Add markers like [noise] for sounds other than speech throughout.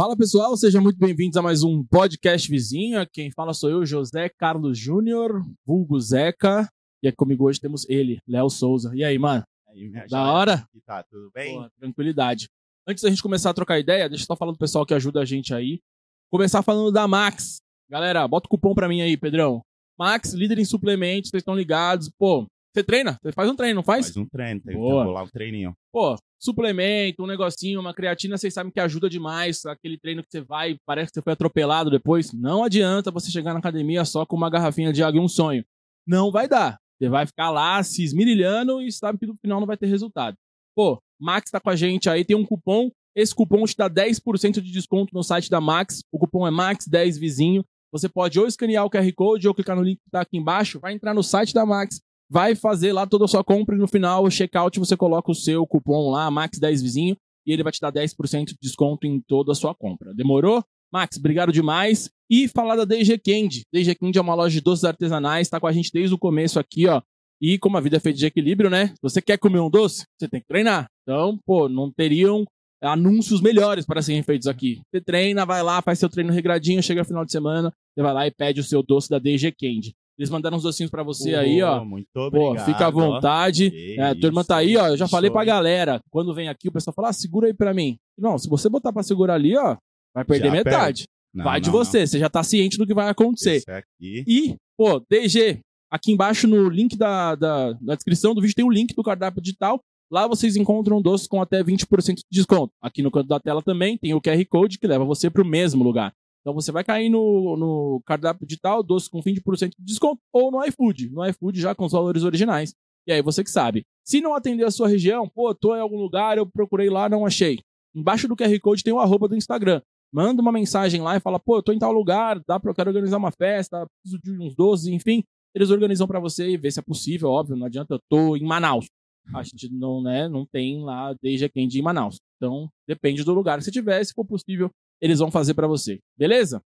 Fala pessoal, sejam muito bem-vindos a mais um podcast vizinho. Quem fala sou eu, José Carlos Júnior, vulgo Zeca. E aqui comigo hoje temos ele, Léo Souza. E aí, mano? Aí, Da hora? Tá, tudo bem? Pô, tranquilidade. Antes da gente começar a trocar ideia, deixa eu só falar do pessoal que ajuda a gente aí. Começar falando da Max. Galera, bota o cupom pra mim aí, Pedrão. Max, líder em suplementos, vocês estão ligados. Pô, você treina? Você faz um treino, não faz? Faz um treino, tem que Boa. rolar um treininho. Pô, suplemento, um negocinho, uma creatina, vocês sabem que ajuda demais. Aquele treino que você vai, parece que você foi atropelado depois. Não adianta você chegar na academia só com uma garrafinha de água e um sonho. Não vai dar. Você vai ficar lá se esmirilhando e sabe que no final não vai ter resultado. Pô, Max tá com a gente aí, tem um cupom. Esse cupom te dá 10% de desconto no site da Max. O cupom é MAX10Vizinho. Você pode ou escanear o QR Code ou clicar no link que tá aqui embaixo. Vai entrar no site da Max vai fazer lá toda a sua compra e no final, o checkout, você coloca o seu cupom lá, Max10Vizinho, e ele vai te dar 10% de desconto em toda a sua compra. Demorou? Max, obrigado demais. E falar da DG Candy. DG Candy é uma loja de doces artesanais, tá com a gente desde o começo aqui, ó. E como a vida é feita de equilíbrio, né? Se você quer comer um doce, você tem que treinar. Então, pô, não teriam anúncios melhores para serem feitos aqui. Você treina, vai lá, faz seu treino regradinho, chega no final de semana, você vai lá e pede o seu doce da DG Candy. Eles mandaram uns docinhos pra você aí, ó. Pô, Muito Pô, obrigado. fica à vontade. É, a turma tá aí, ó. Eu já falei pra galera. Quando vem aqui, o pessoal fala: ah, segura aí pra mim. Não, se você botar pra segurar ali, ó, vai perder Já metade. Não, vai de não, você. Você já tá ciente do que vai não. acontecer. E, pô, DG, aqui embaixo no link da, da, da descrição do vídeo tem o link do cardápio digital. Lá vocês encontram doces com até 20% de desconto. Aqui no canto da tela também tem o QR Code que leva você pro mesmo lugar. Então você vai cair no, no cardápio digital, doce com 20% de desconto, ou no iFood. No iFood já com os valores originais. E aí você que sabe. Se não atender a sua região, pô, tô em algum lugar, eu procurei lá, não achei. Embaixo do QR Code tem o arroba do Instagram. Manda uma mensagem lá e fala, pô, eu tô em tal lugar, dá pra, eu quero organizar uma festa, preciso de uns doces, enfim. Eles organizam pra você e vê se é possível, óbvio, não adianta, eu tô em Manaus. A gente não, né, não tem lá desde Candy em Manaus. Então, depende do lugar. Se tiver, se for possível, eles vão fazer pra você. Beleza?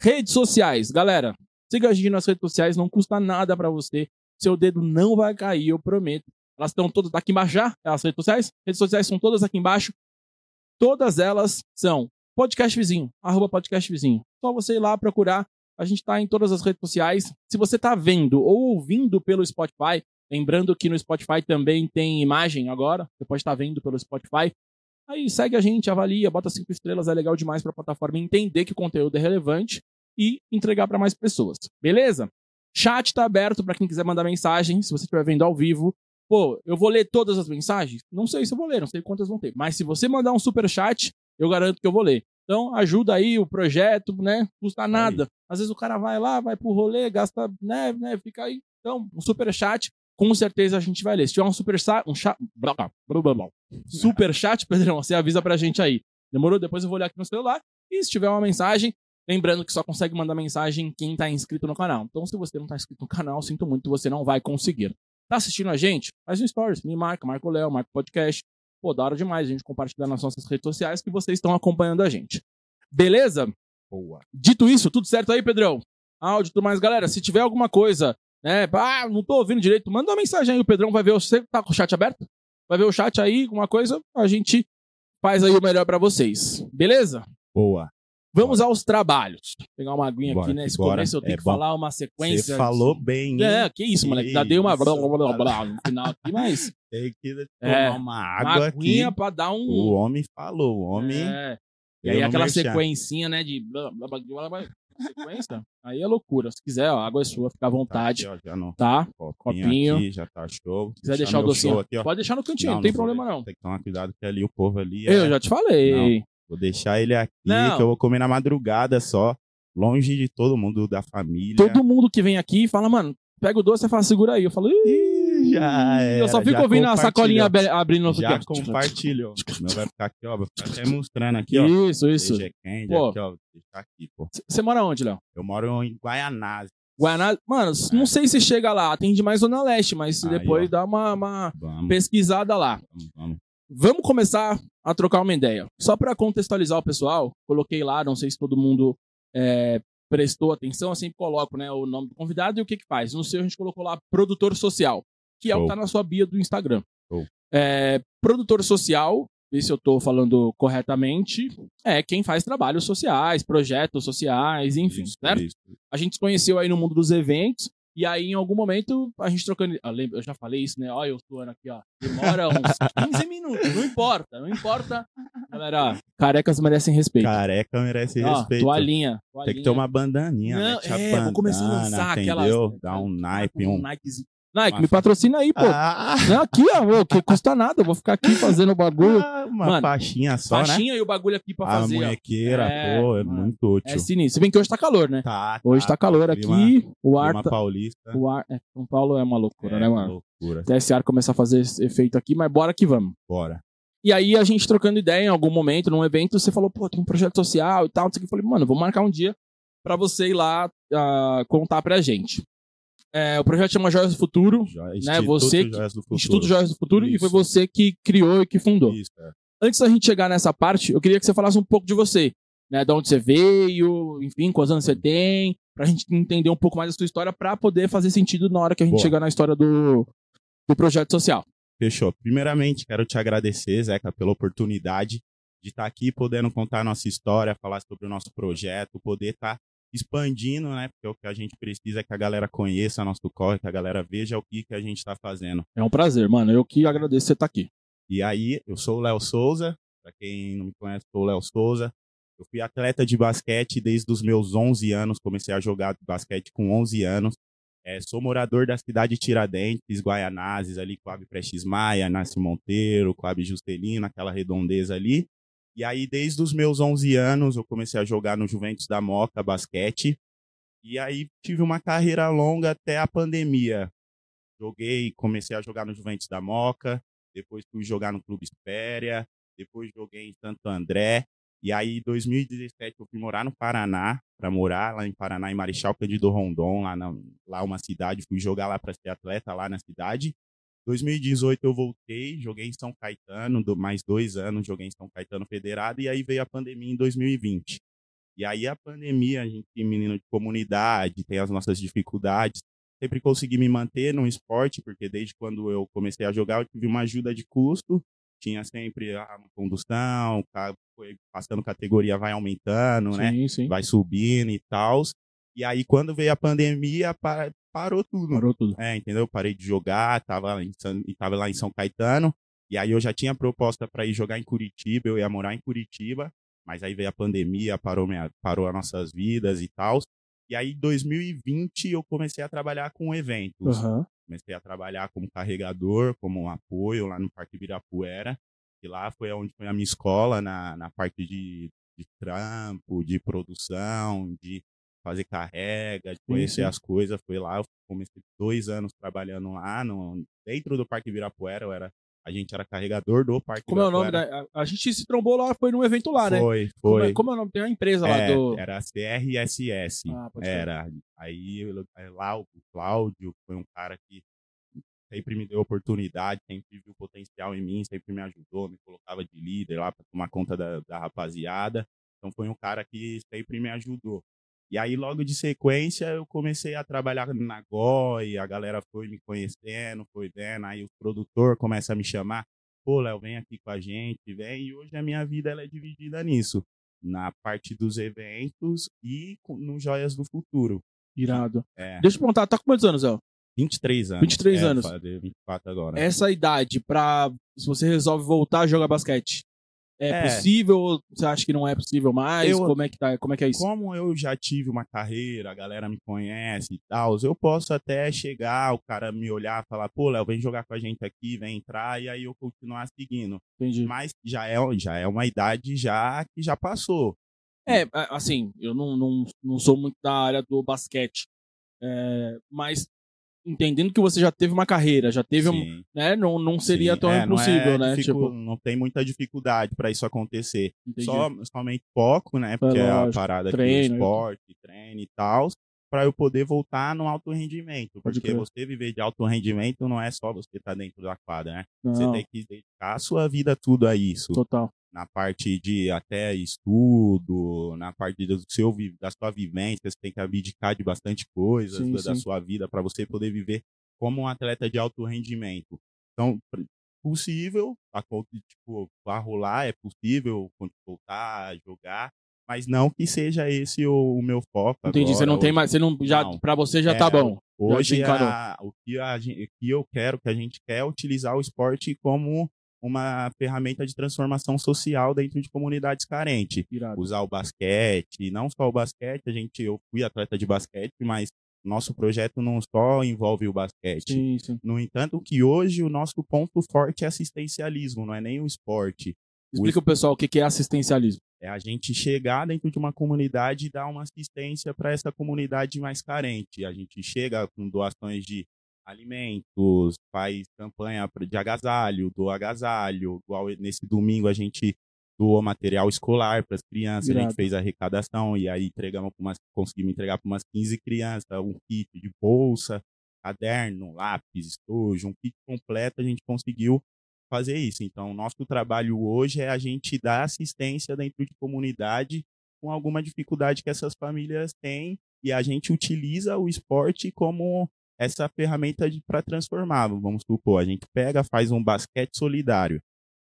Redes sociais, galera. Siga a gente nas redes sociais, não custa nada pra você. Seu dedo não vai cair, eu prometo. Elas estão todas tá aqui embaixo já, as redes sociais. Redes sociais são todas aqui embaixo. Todas elas são podcast vizinho, arroba podcast vizinho. Só você ir lá procurar. A gente tá em todas as redes sociais. Se você tá vendo ou ouvindo pelo Spotify, lembrando que no Spotify também tem imagem agora. Você pode estar vendo pelo Spotify. Aí segue a gente, avalia, bota cinco estrelas, é legal demais para a plataforma entender que o conteúdo é relevante e entregar para mais pessoas. Beleza? Chat tá aberto para quem quiser mandar mensagem, se você estiver vendo ao vivo. Pô, eu vou ler todas as mensagens? Não sei se eu vou ler, não sei quantas vão ter. Mas se você mandar um super chat, eu garanto que eu vou ler. Então ajuda aí o projeto, né? Custa nada. Às vezes o cara vai lá, vai pro rolê, gasta, né, né, fica aí. Então, um super chat, com certeza a gente vai ler. Se tiver um super chat, um chat, super chat, [laughs] Pedrão, você avisa pra gente aí. Demorou? Depois eu vou olhar aqui no celular. E se tiver uma mensagem, lembrando que só consegue mandar mensagem quem tá inscrito no canal. Então, se você não tá inscrito no canal, sinto muito, você não vai conseguir. Tá assistindo a gente? Faz um stories, me marca, marca o Léo, marca o podcast. Pô, da hora demais a gente compartilhar nas nossas redes sociais que vocês estão acompanhando a gente. Beleza? boa. Dito isso, tudo certo aí, Pedrão? Áudio e tudo mais, galera. Se tiver alguma coisa, né? Ah, não tô ouvindo direito, manda uma mensagem aí, o Pedrão vai ver. Você tá com o chat aberto? Vai ver o chat aí, alguma coisa, a gente faz aí o melhor pra vocês. Beleza? Boa. Vamos aos trabalhos. Vou pegar uma aguinha Bora aqui, né? Esse bora. começo eu tenho É que bom. falar uma sequência. Você falou bem, hein? É, que isso, moleque. Já dei uma blá, blá, blá, no final aqui, mas [laughs] Tem que tomar É, uma uma água aqui. aguinha pra dar um. O homem falou, o homem... É. E aí aquela merchan. sequencinha, né, de blá, blá, blá, blá, blá, sequência, aí é loucura. Se quiser, ó, água é sua, fica à Tá vontade, aqui, ó, no tá? copinho, Copinho. aqui, já tá show. Se quiser deixar o meu docinho, aqui, ó. pode deixar no cantinho, não, tem vou problema deixar. não. Tem que tomar cuidado que ali o povo ali Eu é... já te falei. Vou deixar ele aqui, Não. que eu vou comer na madrugada só. Longe de todo mundo da família. Todo mundo que vem aqui fala, mano, pega o doce e fala, segura aí. Eu falo, Ih, já era, eu só fico já ouvindo a sacolinha abrindo Já aqui, ó. compartilhou. [laughs] O meu vai ficar aqui, ó. Vou ficar até mostrando aqui, ó. Isso, isso. DG Candy, Pô. aqui, ó. Vou deixar aqui, pô. Você mora onde, Léo? Eu moro em Guaianazes. Guaraná. Mano, não sei se chega lá, atende mais Zona Leste, mas Aí, depois ó. dá uma, uma Vamos, pesquisada lá. vamos, vamos. Vamos começar a trocar uma ideia. Só para contextualizar o pessoal, coloquei lá, não sei se todo mundo é, prestou atenção, eu sempre coloco né, o nome do convidado e o que, que faz. No seu, a gente colocou lá produtor social, que é o que tá na sua bio do Instagram. É, produtor social ver se eu tô falando corretamente, é quem faz trabalhos sociais, projetos sociais, enfim, Isso, certo? isso. A gente se conheceu aí no mundo dos eventos, e aí em algum momento a gente trocando. Eu já falei isso, né? Olha, eu suando aqui, ó. Demora uns [laughs] 15 minutos, não importa, não importa. Galera, carecas merecem respeito. Careca merece Ó, respeito. toalhinha, Tem que ter uma bandaninha, Não, mete a é, vou começar a bandana, lançar entendeu? aquelas. Dá um naipe, um... Nikezinho. Nike, uma me patrocina aí, pô. Ah, Não, aqui, ó, que custa nada. Eu vou ficar aqui fazendo o bagulho. ah, uma Mano, faixinha só, né? Faixinha e o bagulho aqui pra A fazer. ó. munhequeira, É, pô, é mano. muito útil. É sinistro. Se bem que hoje tá calor, né? Tá, Hoje tá calor clima- aqui. O ar tá. paulista. O ar. É, São Paulo é uma loucura, é, né, mano? loucura. Até esse ar começar a fazer esse efeito aqui, mas bora que vamos. Bora. E aí a gente trocando ideia em algum momento, num evento, você falou, pô, tem um projeto social e tal. não sei o que. Eu falei, mano, vou marcar um dia pra você ir lá ah, contar pra gente. É, o projeto chama Joias do Futuro, né? Instituto Você que- Joias do Futuro. Instituto Joias do Futuro, e foi Isso. você que criou e que fundou. Isso, é. Antes da gente chegar nessa parte, eu queria que você falasse um pouco de você, né? De onde você veio, enfim, quantos anos você tem, pra gente entender um pouco mais da sua história, pra poder fazer sentido na hora que a gente Boa. chegar na história do, do projeto social. Fechou. Primeiramente, quero te agradecer, Zeca, pela oportunidade de estar aqui podendo contar a nossa história, falar sobre o nosso projeto, poder estar expandindo, né? Porque o que a gente precisa é que a galera conheça nosso corre, que a galera veja o que, que a gente está fazendo. É um prazer, mano. Eu que agradeço você estar aqui. E aí, eu sou o Léo Souza, para quem não me conhece, sou o Léo Souza. Eu fui atleta de basquete desde os meus 11 anos, comecei a jogar basquete com 11 anos. É, sou morador da cidade de Tiradentes, Guaianazes, ali, Coab Prestes Maia, Nasce Monteiro, Coab Juscelino, aquela redondeza ali. E aí, desde os meus 11 anos, eu comecei a jogar no Juventus da Moca, basquete. E aí, tive uma carreira longa até a pandemia. Joguei, comecei a jogar no Juventus da Moca, depois fui jogar no Clube Espéria, depois joguei em Santo André. E aí, em 2017, eu fui morar no Paraná, para morar lá em Paraná, em Marechal Cândido Rondon, lá, na, lá uma cidade. Fui jogar lá para ser atleta lá na cidade. 2018 eu voltei, joguei em São Caetano, do, mais dois anos joguei em São Caetano Federado, e aí veio a pandemia em 2020. E aí a pandemia, a gente, menino de comunidade, tem as nossas dificuldades, sempre consegui me manter no esporte, porque desde quando eu comecei a jogar, eu tive uma ajuda de custo, tinha sempre a condução, foi passando categoria, vai aumentando, né? Sim, sim. Vai subindo e tal. E aí, quando veio a pandemia, pa- parou tudo. Parou tudo. É, entendeu? Parei de jogar, tava, lá em tava lá em São Caetano. E aí eu já tinha proposta para ir jogar em Curitiba, eu ia morar em Curitiba, mas aí veio a pandemia, parou, minha, parou as nossas vidas e tal. E aí, em 2020, eu comecei a trabalhar com eventos. Aham. Comecei a trabalhar como carregador, como um apoio lá no Parque Ibirapuera. E lá foi onde foi a minha escola, na, na parte de, de trampo, de produção, de fazer carrega, de conhecer sim. as coisas. Foi lá, eu comecei dois anos trabalhando lá, no, dentro do Parque Ibirapuera. Eu era, a gente era carregador do Parque Como é o nome da. A, a gente se trombou lá, foi num evento lá, né? Foi, Como foi. é, como é o nome? Tem uma empresa lá É, do. Era a CRSS. Ah, pode era. Aí aí lá o Cláudio foi um cara que sempre me deu oportunidade, sempre viu potencial em mim, sempre me ajudou, me colocava de líder lá para tomar conta da, da rapaziada. Então foi um cara que sempre me ajudou. E aí, logo de sequência, eu comecei a trabalhar na GOI, a galera foi me conhecendo, foi vendo, aí o produtor começa a me chamar, pô, Léo, vem aqui com a gente, vem, e hoje a minha vida ela é dividida nisso, na parte dos eventos e no Joias do Futuro. Irado. É, Deixa eu perguntar, tá com quantos anos, Zé? 23 anos. 23 É, anos. fazer 24 agora. Essa idade pra. Se você resolve voltar a jogar basquete, é, É. possível ou você acha que não é possível mais? Eu- Como é que tá? Como é que é isso? Como eu já tive uma carreira, a galera me conhece e tal, eu posso até chegar, o cara me olhar e falar, pô, Léo, vem jogar com a gente aqui, vem entrar, e aí eu continuar seguindo. Entendi. Mas já é, já é uma idade já que já passou. É, assim, eu não, não, não sou muito da área do basquete. É, mas entendendo que você já teve uma carreira, já teve um. Sim, Né, não, não seria sim. tão É, não é impossível, né? dificu- Tipo, Não tem muita dificuldade para isso acontecer. entendi. Só, somente foco, né? Porque é, a lógico. parada Treino, aqui, esporte, treino e tal, para eu poder voltar no alto rendimento. Pode Porque crer. você viver de alto rendimento não é só você estar dentro da quadra, né? Você Não, tem que dedicar a sua vida tudo a isso. total. Na parte de até estudo, na parte do seu, da sua vivência, você tem que abdicar de bastante coisas Sim, da, da sim. sua vida para você poder viver como um atleta de alto rendimento. Então, possível, a, tipo, vai rolar, é possível voltar a jogar, mas não que seja esse o, o meu foco. Entendi, agora, você não hoje. tem mais, você não, já, pra você já É, tá bom. Hoje a- o que, a que eu quero, que a gente quer é utilizar o esporte como uma ferramenta de transformação social dentro de comunidades carentes. Irado. Usar o basquete, não só o basquete, a gente, eu fui atleta de basquete, mas nosso projeto não só envolve o basquete. Sim, sim. No entanto, que hoje o nosso ponto forte é assistencialismo, não é nem o esporte. Explica o pessoal o que é assistencialismo. É a gente chegar dentro de uma comunidade e dar uma assistência para essa comunidade mais carente. A gente chega com doações de alimentos, faz campanha de agasalho, doa agasalho. Igual nesse domingo a gente doou material escolar para as crianças, a gente fez arrecadação e aí entregamos umas, conseguimos entregar para umas 15 crianças um kit de bolsa, caderno, lápis, estojo, um kit completo, a gente conseguiu fazer isso. Então, nosso trabalho hoje é a gente dar assistência dentro de comunidade com alguma dificuldade que essas famílias têm e a gente utiliza o esporte como essa ferramenta para transformar. Vamos supor, a gente pega, faz um basquete solidário.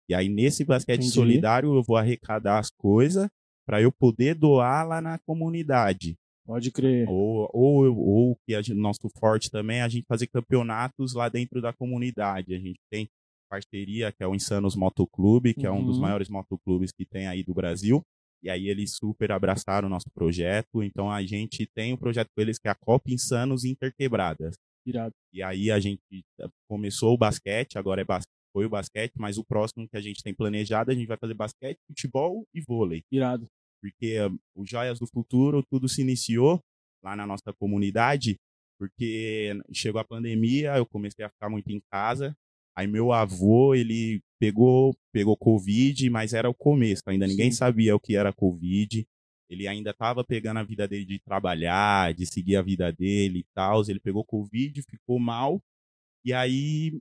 E aí, nesse basquete Entendi. solidário, eu vou arrecadar as coisas para eu poder doar lá na comunidade. Pode crer. Ou, ou, ou que a gente, nosso forte também é a gente fazer campeonatos lá dentro da comunidade. A gente tem parceria, que é o Insanos Motoclube, que é um dos Uhum. maiores motoclubes que tem aí do Brasil. E aí eles super abraçaram o nosso projeto. Então a gente tem um projeto com eles que é a Copa Insanos Interquebradas. Irado. E aí a gente eh, começou o basquete, agora é bas- foi o basquete, mas o próximo que a gente tem planejado, a gente vai fazer basquete, futebol e vôlei Irado. porque eh, o Joias do Futuro, tudo se iniciou lá na nossa comunidade, porque chegou a pandemia, eu comecei a ficar muito em casa, aí meu avô, ele pegou, pegou Covid, mas era o começo, ainda ninguém Sim. sabia o que era Covid, ele ainda estava pegando a vida dele de trabalhar, de seguir a vida dele e tal, ele pegou Covid, ficou mal, e aí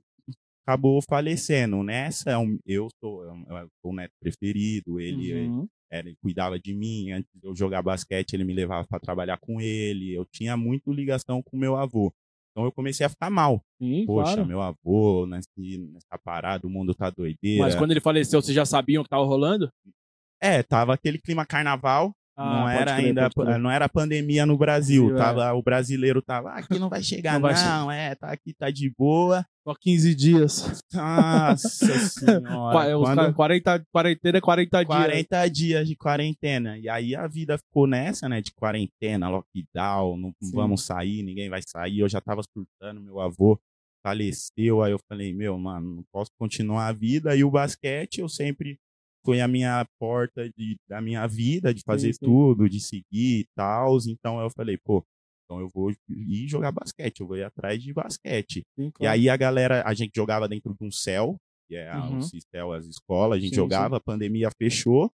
acabou falecendo. Nessa, é eu sou, eu sou o neto preferido, ele Uhum. era, ele cuidava de mim. Antes de eu jogar basquete, ele me levava para trabalhar com ele. Eu tinha muito ligação com meu avô. Então eu comecei a ficar mal. Sim, Poxa, claro. meu avô, nesse, nessa parada, o mundo tá doideira. Mas quando ele faleceu, vocês já sabiam o que tava rolando? É, tava aquele clima carnaval. Ah, não era crer, ainda, não era pandemia no Brasil. Brasil, é. tava, O brasileiro tava, "Ah, aqui não vai chegar, Não não, vai é, tá aqui, tá de boa. Só 15 dias. Nossa [laughs] senhora. É, os quando- ca- 40, quarentena é 40 dias. 40 dias de quarentena. E aí a vida ficou nessa, né? De quarentena, lockdown, não Sim. vamos sair, ninguém vai sair. Eu já tava surtando, meu avô faleceu. Aí eu falei, meu, mano, não posso continuar a vida. E o basquete, eu sempre foi a minha porta de, da minha vida, de fazer sim. tudo, de seguir e tal. Então eu falei, pô, então eu vou ir jogar basquete, eu vou ir atrás de basquete. Sim, E claro. aí a galera, a gente jogava dentro de um céu, que é Uhum. o Cistel, as escolas, a gente Sim, jogava, a pandemia fechou.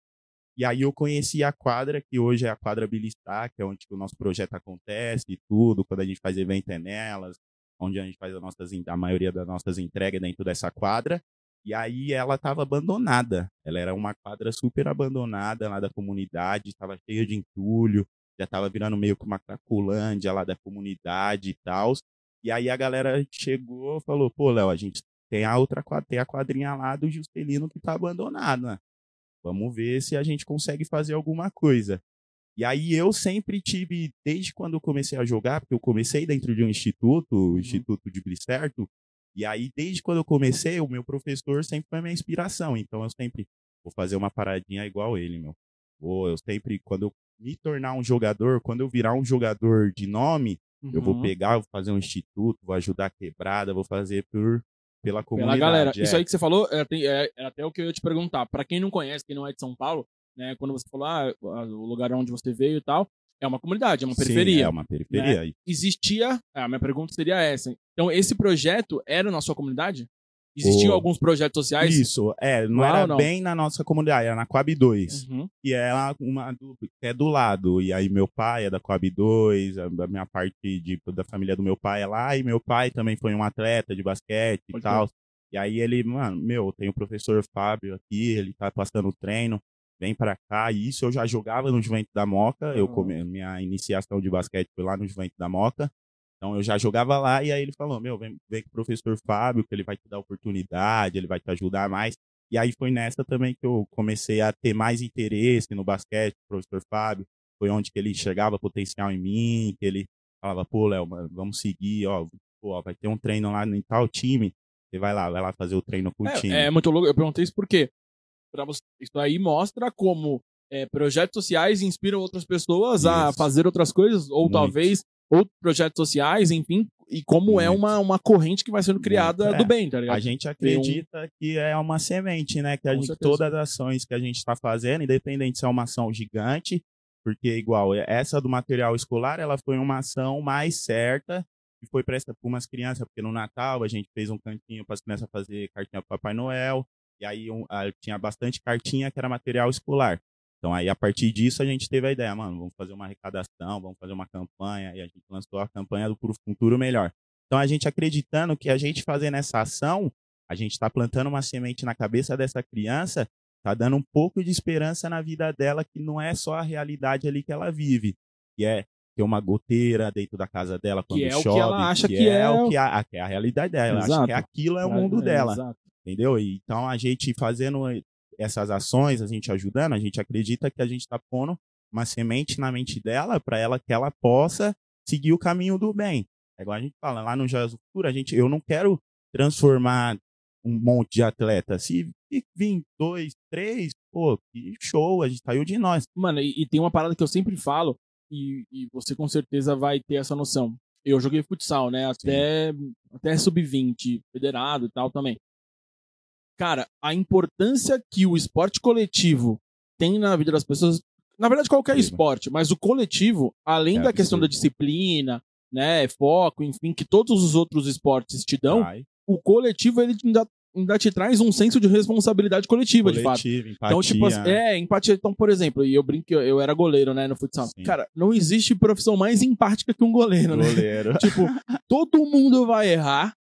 E aí eu conheci a quadra, que hoje é a quadra Bilistar, que é onde o nosso projeto acontece e tudo, quando a gente faz evento é nelas, onde a gente faz as nossas, a maioria das nossas entregas dentro dessa quadra. E aí ela estava abandonada. Ela era uma quadra super abandonada lá da comunidade, estava cheia de entulho, já estava virando meio que uma cracolândia lá da comunidade e tal. E aí a galera chegou e falou, pô, Léo, a gente tem a outra tem a quadrinha lá do Juscelino que tá abandonada. Vamos ver se a gente consegue fazer alguma coisa. E aí eu sempre tive, desde quando eu comecei a jogar, porque eu comecei dentro de um instituto, o Instituto de Blicerto, e aí desde quando eu comecei, o meu professor sempre foi a minha inspiração. Então eu sempre vou fazer uma paradinha igual ele, meu. Vou, eu sempre, quando eu me tornar um jogador, quando eu virar um jogador de nome, eu vou Uhum. pegar, vou fazer um instituto, vou ajudar a quebrada, vou fazer por, pela Pela comunidade. galera. é. Isso aí que você falou é, tem- é- era até o que eu ia te perguntar. Pra quem não conhece, quem não é de São Paulo, né, quando você falou ah, o lugar onde você veio e tal, é uma comunidade, é uma Sim, periferia. é uma periferia. E- Existia. A minha pergunta seria essa. Então, esse projeto era na sua comunidade? Existiam O- alguns projetos sociais? Isso, é, não era não? bem na nossa comunidade, era na Coab 2, Uhum. que é lá uma do, é do lado. E aí meu pai é da Coab 2, a, minha parte de, da família do meu pai é lá, e meu pai também foi um atleta de basquete e Pode tal. E aí ele, mano, meu, tem o professor Fábio aqui, ele tá passando treino, vem pra cá. E isso eu já jogava no Juventus da Moca, eu come, minha iniciação de basquete foi lá no Juventus da Moca. Então eu já jogava lá e aí ele falou: Meu, vem, vem com o professor Fábio, que ele vai te dar oportunidade, ele vai te ajudar mais. E aí foi nessa também que eu comecei a ter mais interesse no basquete, o professor Fábio. Foi onde que ele enxergava potencial em mim, que ele falava, pô, Léo, vamos seguir, ó, pô, vai ter um treino lá em tal time. Você vai lá, vai lá fazer o treino com o é, time. É muito louco. Eu perguntei isso porque pra você, isso aí mostra como é, projetos sociais inspiram outras pessoas isso. a fazer outras coisas, ou muito. talvez outros projetos sociais, enfim, e como muito. é uma, uma corrente que vai sendo criada do bem, tá ligado? A gente acredita um... que é uma semente, né? Que a gente, todas as ações que a gente está fazendo, independente se é uma ação gigante, porque igual essa do material escolar, ela foi uma ação mais certa e foi presta para umas crianças, porque no Natal a gente fez um cantinho para as crianças fazer cartinha para Papai Noel, e aí um, a, tinha bastante cartinha que era material escolar. Então aí a partir disso a gente teve a ideia, mano, vamos fazer uma arrecadação, vamos fazer uma campanha, e a gente lançou a campanha do Puro Futuro Melhor. Então a gente acreditando que a gente fazendo essa ação, a gente está plantando uma semente na cabeça dessa criança, tá dando um pouco de esperança na vida dela, que não é só a realidade ali que ela vive, que é ter uma goteira dentro da casa dela quando que é chove, o que ela acha que, que é, é, o que a, que é a realidade dela, ela acha que aquilo é o mundo é, dela, exato. Entendeu? Então a gente fazendo essas ações, a gente ajudando, a gente acredita que a gente está pondo uma semente na mente dela para ela que ela possa seguir o caminho do bem. É igual a gente fala lá no Jesus Futuro, a gente, eu não quero transformar um monte de atleta. Se vir dois, três, pô, que show, a gente saiu de nós. Mano, e, e, tem uma parada que eu sempre falo, e, e, você com certeza vai ter essa noção. Eu joguei futsal, né? Até, até sub-20, federado e tal também. Cara, a importância que o esporte coletivo tem na vida das pessoas, na verdade qualquer esporte, mas o coletivo, além é da questão da disciplina, né, foco, enfim, que todos os outros esportes te dão, Ai. o coletivo ele ainda ainda te traz um senso de responsabilidade coletiva, Coletivo, de fato. Empatia. Então, tipo, é, empatia. Então, por exemplo, e eu brinco, eu era goleiro, né, no futsal. Sim. Cara, não existe profissão mais empática que um goleiro, né? Goleiro. [laughs] tipo, todo mundo vai errar.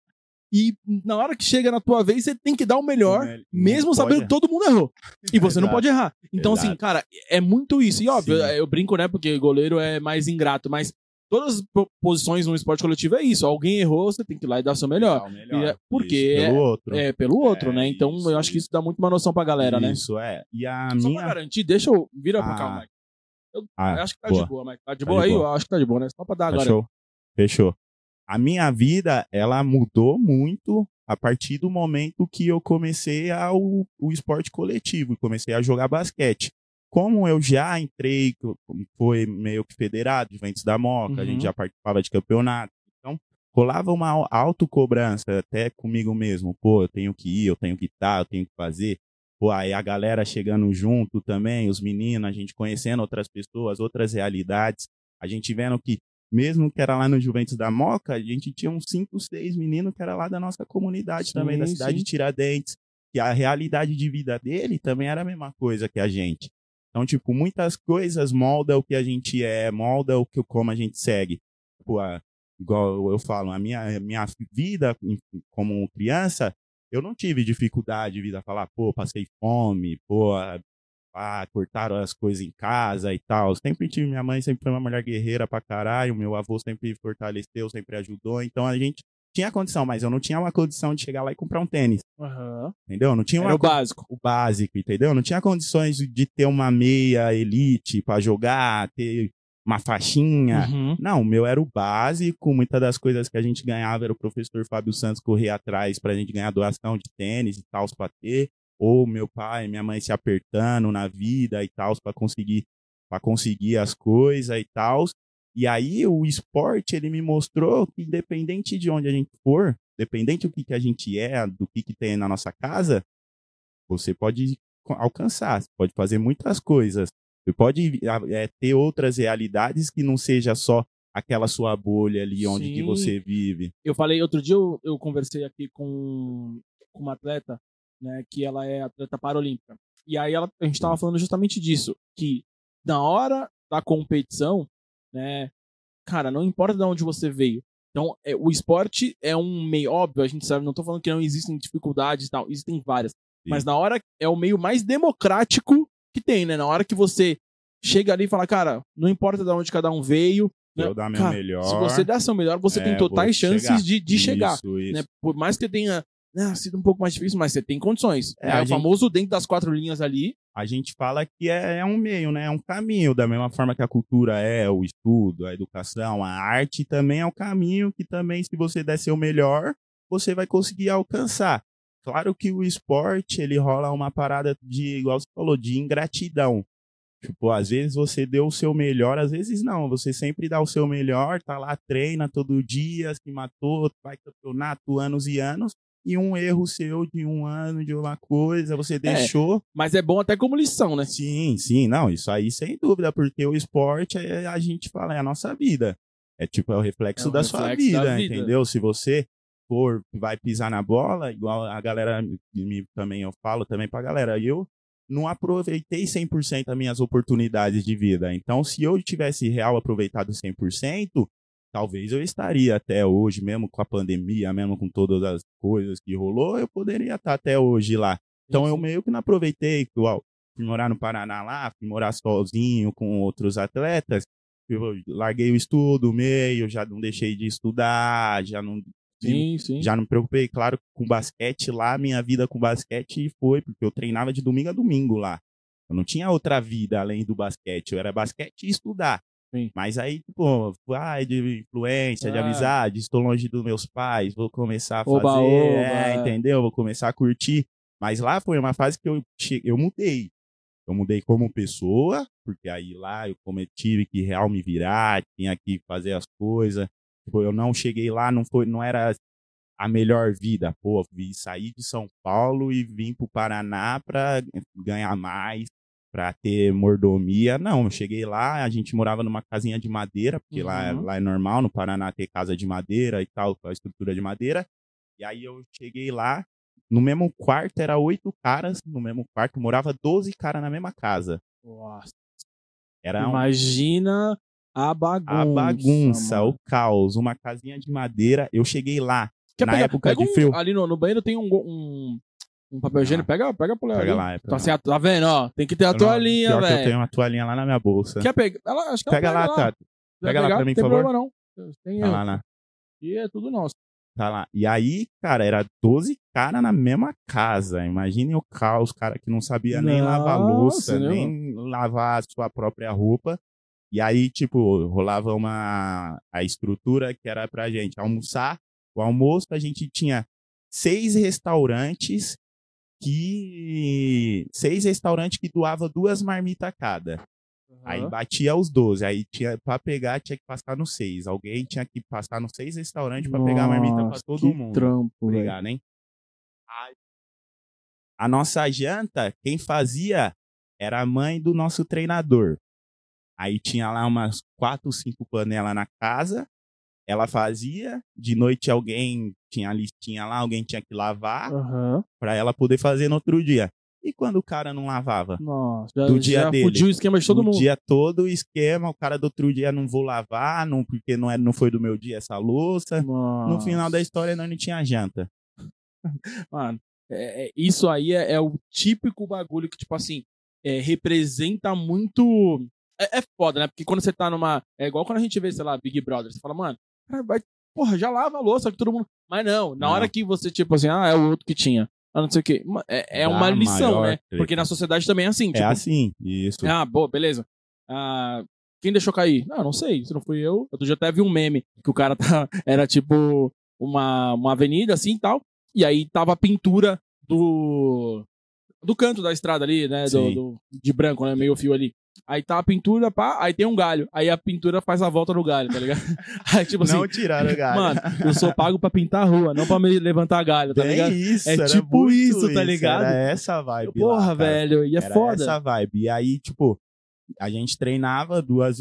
E na hora que chega na tua vez, você tem que dar o melhor, não mesmo sabendo que todo mundo errou. E você Exato. não pode errar. Então, assim, Exato. assim, cara, é muito isso. E óbvio, Sim. eu brinco, né, porque goleiro é mais ingrato, mas todas as posições no esporte coletivo é isso. Alguém errou, você tem que ir lá e dar o seu melhor. melhor. É, porque isso, pelo é, outro. É, pelo outro, é, né? Então isso, eu acho que isso dá muito uma noção pra galera, isso, né? Isso, é. E a Só minha... pra garantir, deixa eu... Vira ah. pra cá, Mike. Eu, ah, acho que tá boa. de boa, Mike. Tá de tá boa de aí? Boa. Eu acho que tá de boa, né? Só pra dar agora. Fechou. Fechou. A minha vida, ela mudou muito a partir do momento que eu comecei ao, o esporte coletivo, comecei a jogar basquete como eu já entrei, foi meio que federado, Juventus da Moca, uhum. a gente uhum. já participava de campeonato. Então, rolava uma autocobrança até comigo mesmo. Pô, eu tenho que ir, eu tenho que estar, eu tenho que fazer. Pô, aí a galera chegando junto também, os meninos, a gente conhecendo outras pessoas, outras realidades. A gente vendo que, mesmo que era lá no Juventus da Moca, a gente tinha uns cinco, seis meninos que era lá da nossa comunidade sim, também, da cidade sim. de Tiradentes. Que a realidade de vida dele também era a mesma coisa que a gente. Então, tipo, muitas coisas molda o que a gente é, molda o que como a gente segue. Tipo, a, igual eu falo, a minha, minha vida como criança, eu não tive dificuldade de vida falar, pô, passei fome, pô, ah, cortaram as coisas em casa e tal. Sempre tive minha mãe, sempre foi uma mulher guerreira pra caralho, meu avô sempre fortaleceu, sempre ajudou. Então a gente tinha condição, mas eu não tinha uma condição de chegar lá e comprar um tênis. Uhum. Entendeu? Não tinha uma, o básico. O básico, entendeu? Não tinha condições de ter uma meia elite para jogar, ter uma faixinha. Uhum. Não, o meu era o básico. Muitas das coisas que a gente ganhava era o professor Fábio Santos correr atrás pra gente ganhar doação de tênis e tal, pra ter. Ou meu pai, minha mãe se apertando na vida e tal, para conseguir para conseguir as coisas e tal. E aí o esporte, ele me mostrou que independente de onde a gente for, dependente do que, que a gente é, do que, que tem na nossa casa, você pode alcançar, você pode fazer muitas coisas. Você pode é, ter outras realidades que não seja só aquela sua bolha ali onde que você vive. Eu falei, outro dia eu, eu conversei aqui com, com uma atleta, né, que ela é atleta paralímpica. E aí ela, a gente estava falando justamente disso, que na hora da competição, né? Cara, não importa de onde você veio. Então, é, o esporte é um meio óbvio, a gente sabe, não tô falando que não existem dificuldades e tal, existem várias. Sim. Mas na hora é o meio mais democrático que tem, né? Na hora que você chega ali e fala, cara, não importa de onde cada um veio, Se Né? eu dar meu melhor. Se você der seu melhor, você é, tem totais chances chegar. de, de chegar. Isso, isso. né? Por mais que tenha né, sido um pouco mais difícil, mas você tem condições. É, É, o gente- famoso dentro das quatro linhas ali. a gente fala que é, é um meio, né? É um caminho, da mesma forma que a cultura é, o estudo, a educação, a arte também é um caminho que também, se você der seu melhor, você vai conseguir alcançar. Claro que o esporte, ele rola uma parada de, igual você falou, de ingratidão. Tipo, às vezes você deu o seu melhor, às vezes não. Você sempre dá o seu melhor, tá lá, treina todo dia, se matou, vai campeonato anos e anos. E um erro seu de um ano, de uma coisa, você deixou. Mas é bom até como lição, né? Sim, sim, não, isso aí sem dúvida, porque o esporte é, a gente fala, é a nossa vida. É tipo, é o reflexo É da sua reflexo da vida, vida. entendeu? Se você for, vai pisar na bola, igual a galera me, também eu falo também pra galera, eu não aproveitei 100% as minhas oportunidades de vida. Então, se eu tivesse real aproveitado 100%, talvez eu estaria até hoje, mesmo com a pandemia, mesmo com todas as coisas que rolou, eu poderia estar até hoje lá. Então eu meio que não aproveitei, igual, fui morar no Paraná lá, fui morar sozinho com outros atletas, eu larguei o estudo meio, já não deixei de estudar, já não Sim, sim. já não me preocupei, claro, com basquete lá, minha vida com basquete foi, porque eu treinava de domingo a domingo lá. Eu não tinha outra vida além do basquete, eu era basquete e estudar. Sim. Mas aí, tipo, ai, de influência, de Ah. amizade, estou longe dos meus pais, vou começar a fazer, Oba, oba. é, entendeu? Vou começar a curtir. Mas lá foi uma fase que eu, che- eu mudei. Eu mudei como pessoa, porque aí lá eu tive que real me virar, tinha que fazer as coisas. Tipo, eu não cheguei lá, não foi, não era a melhor vida. Pô, vi sair de São Paulo e vim pro Paraná para ganhar mais, para ter mordomia. Não, eu cheguei lá, a gente morava numa casinha de madeira, porque lá, Uhum. lá é normal no Paraná ter casa de madeira e tal, com a estrutura de madeira. E aí eu cheguei lá, no mesmo quarto era oito caras, no mesmo quarto morava 12 caras na mesma casa. Nossa, Era um- Imagina a bagunça. a bagunça, mano. o caos, uma casinha de madeira. Eu cheguei lá, Quer na pegar- época pega de um- frio. Ali no, no banheiro tem um, um, um papel higiênico. Pega, pega Léo. Pega ali. lá, é Tá, lá. assim, a- tá vendo, ó? Tem que ter a não- toalhinha, que Eu velho. tenho uma toalhinha lá na minha bolsa. Quer pegar? Ela, acho que ela Pega lá, Tato. Vai Pega lá pra mim, não tem por favor. problema não. Tem Tá lá, né? E é tudo nosso. Tá lá. E aí, cara, era 12 caras na mesma casa. Imagine o caos, cara que não sabia nem lavar Nossa, louça, né, nem lavar a sua própria roupa. E aí, tipo, rolava uma a estrutura que era pra gente almoçar. O almoço a gente tinha seis restaurantes que seis restaurantes que doava duas marmitas cada. Aí Aham. batia os 12. Aí tinha para pegar tinha que passar no seis. Alguém tinha que passar nos seis restaurantes para pegar a marmita para todo que mundo. trampo, velho. Obrigado, hein? Aí, A nossa janta, quem fazia era a mãe do nosso treinador. Aí tinha lá umas quatro, cinco panelas na casa. Ela fazia, de noite alguém tinha a listinha lá, alguém tinha que lavar Aham. para ela poder fazer no outro dia. E quando o cara não lavava? Nossa, já, Do dia já dele. o esquema de todo o mundo. dia todo o esquema, o cara do outro dia não vou lavar, não, porque não, é, não foi do meu dia essa louça. No Nossa. final da história nós não tinha janta. [laughs] Mano, é- é- isso aí é, é o típico bagulho que, tipo assim, é, representa muito. É, é foda, né? Porque quando você tá numa. É igual quando a gente vê, sei lá, Big Brother, você fala, mano, vai, porra, já lava a louça que todo mundo. Mas não, na Não. hora que você, tipo assim, ah, é o outro que tinha. Ah, não sei o quê. É, é uma lição, maior né? treta. Porque na sociedade também é assim. É tipo, assim, isso. ah, boa, beleza. Ah, quem deixou cair? Não, não sei. Se não fui eu. Outro dia até vi um meme que o cara tá. [laughs] Era tipo uma, uma avenida assim e tal. E aí tava a pintura do. Do canto da estrada ali, né? Do, do- de branco, né? Meio fio ali. Aí tá a pintura, pá, aí tem um galho. Aí a pintura faz a volta no galho, tá ligado? [laughs] Aí, tipo assim, não tiraram o galho. mano, eu sou pago pra pintar a rua, não pra me levantar galho, tá é ligado? isso, É tipo isso, tá ligado? Era essa vibe. Porra, lá, velho, e é Era foda. essa vibe. E aí, tipo, a gente treinava duas,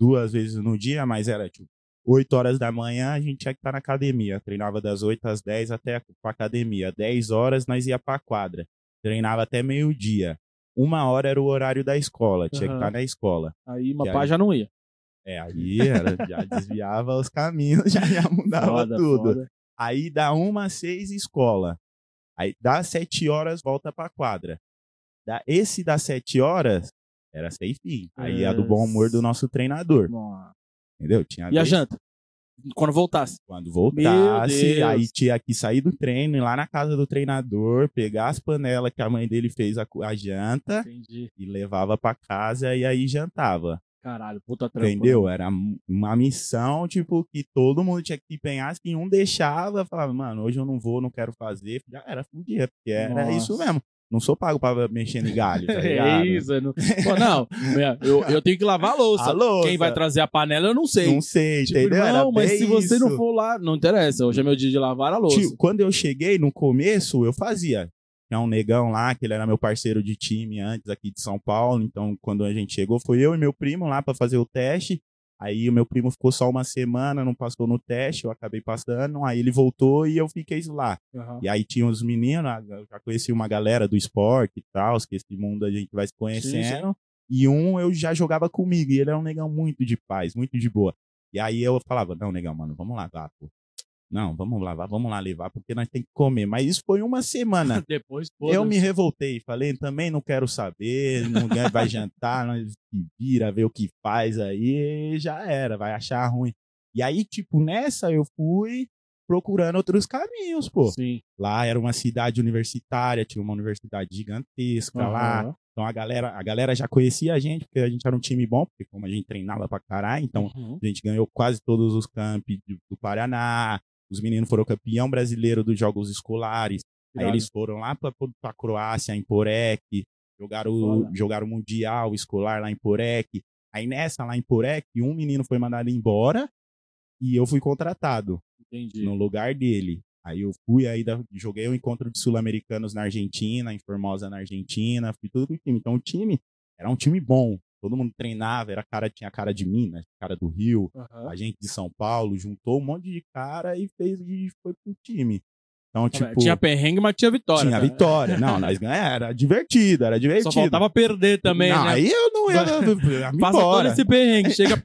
duas vezes no dia, mas era tipo 8 horas da manhã a gente tinha que estar na academia. Treinava das 8 às 10 até pra academia. 10 horas nós ia pra quadra. Treinava até meio-dia. Uma hora era o horário da escola, tinha que Aham. estar na escola. Aí pai aí? já não ia. É, aí era, já desviava os caminhos, [laughs] já, já mudava Foda, tudo. foda. Aí dá uma às seis escola. Aí dá sete horas, volta pra quadra. Dá, esse das sete horas era fim. Aí é do bom humor do nosso treinador. Nossa. Entendeu? Tinha E a vez- janta? Quando voltasse. Quando voltasse, aí tinha que sair do treino, ir lá na casa do treinador, pegar as panelas que a mãe dele fez a, a janta Entendi. e levava pra casa e aí jantava. Caralho, puta trampo. Entendeu? Era m- uma missão, tipo, que todo mundo tinha que empenhar. Se um deixava, falava, mano, hoje eu não vou, não quero fazer. Já era, fudia, porque era Nossa. isso mesmo. Não sou pago pra mexer em galho, tá [laughs] É isso. Não... Pô, não, eu, eu tenho que lavar a louça. [laughs] A louça. Quem vai trazer a panela, eu não sei. Não sei, Tipo, entendeu? Era não, mas se você não isso. for lá, não interessa. Hoje é meu dia de lavar a louça. Tio, quando eu cheguei, no começo, eu fazia. Tinha um negão lá, que ele era meu parceiro de time antes aqui de São Paulo. Então, quando a gente chegou, foi eu e meu primo lá pra fazer o teste. Aí o meu primo ficou só uma semana, não passou no teste, eu acabei passando. Aí ele voltou e eu fiquei lá. Aham. E aí tinha os meninos, ah, eu já conheci uma galera do esporte e tal, que esse mundo a gente vai se conhecendo. E um eu já jogava comigo, e ele era um negão muito de paz, muito de boa. E aí eu falava, não, negão, mano, vamos lá, vá, pô. Não, vamos lá, vá, vamos lá levar, porque nós temos que comer. Mas isso foi uma semana. [laughs] Depois, eu me revoltei, falei, também não quero saber, ninguém vai jantar, [laughs] nós se vira, ver o que faz aí, já era, vai achar ruim. E aí, tipo, nessa eu fui procurando outros caminhos, pô. Sim. Lá era uma cidade universitária, tinha uma universidade gigantesca lá. Aham. Então a galera, a galera já conhecia a gente, porque a gente era um time bom, porque como a gente treinava pra caralho, então Uhum. a gente ganhou quase todos os campi do, do Paraná. Os meninos foram campeão brasileiro dos jogos escolares. Aí eles foram lá pra, pra Croácia, em Porek, jogaram, Foda. o- jogaram Mundial escolar lá em Porek. Aí nessa lá em Porek, um menino foi mandado embora e eu fui contratado Entendi. no lugar dele. Aí eu fui, aí joguei o encontro de sul-americanos na Argentina, em Formosa na Argentina, fui tudo com o time. Então o time era um time bom. Todo mundo treinava, era cara, tinha cara de Minas, cara do Rio, Aham. a gente de São Paulo, juntou um monte de cara e fez e foi pro time. Então, tipo, tinha perrengue, mas tinha vitória. tinha né? vitória. Não, nós ganhamos, era divertido, era divertido. Só faltava perder também, não, né? aí eu não ia, Passa [laughs] todo embora. esse perrengue, chega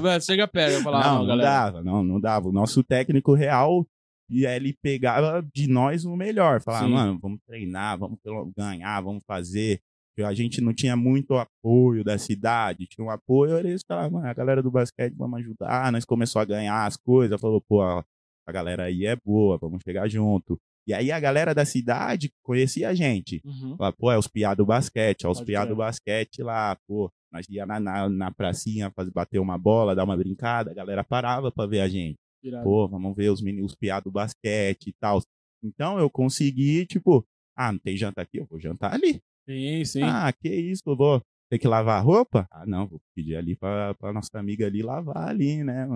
vai- chega perto. Eu falar, não, não, não, dava, não, não dava. O nosso técnico real, e ele pegava de nós o melhor. Falava, Sim. mano, vamos treinar, vamos ganhar, vamos fazer. A gente não tinha muito apoio da cidade, tinha um apoio, eles falavam, mano, a galera do basquete, vamos ajudar. Nós começou a ganhar as coisas, falou, pô, a galera aí é boa, vamos chegar junto. E aí a galera da cidade conhecia a gente. Uhum. Fala, pô, é os piá do basquete, é os piá crer. do basquete lá, pô. Nós ia na, na, na pracinha fazer, bater uma bola, dar uma brincada, a galera parava pra ver a gente. Irado. Pô, vamos ver os meninos, os piá do basquete e tal. Então eu consegui, tipo, ah, não tem janta aqui? Eu vou jantar ali. Sim, sim. Ah, que isso, vou ter que lavar a roupa? Ah, não, vou pedir ali pra, pra nossa amiga ali lavar ali, né?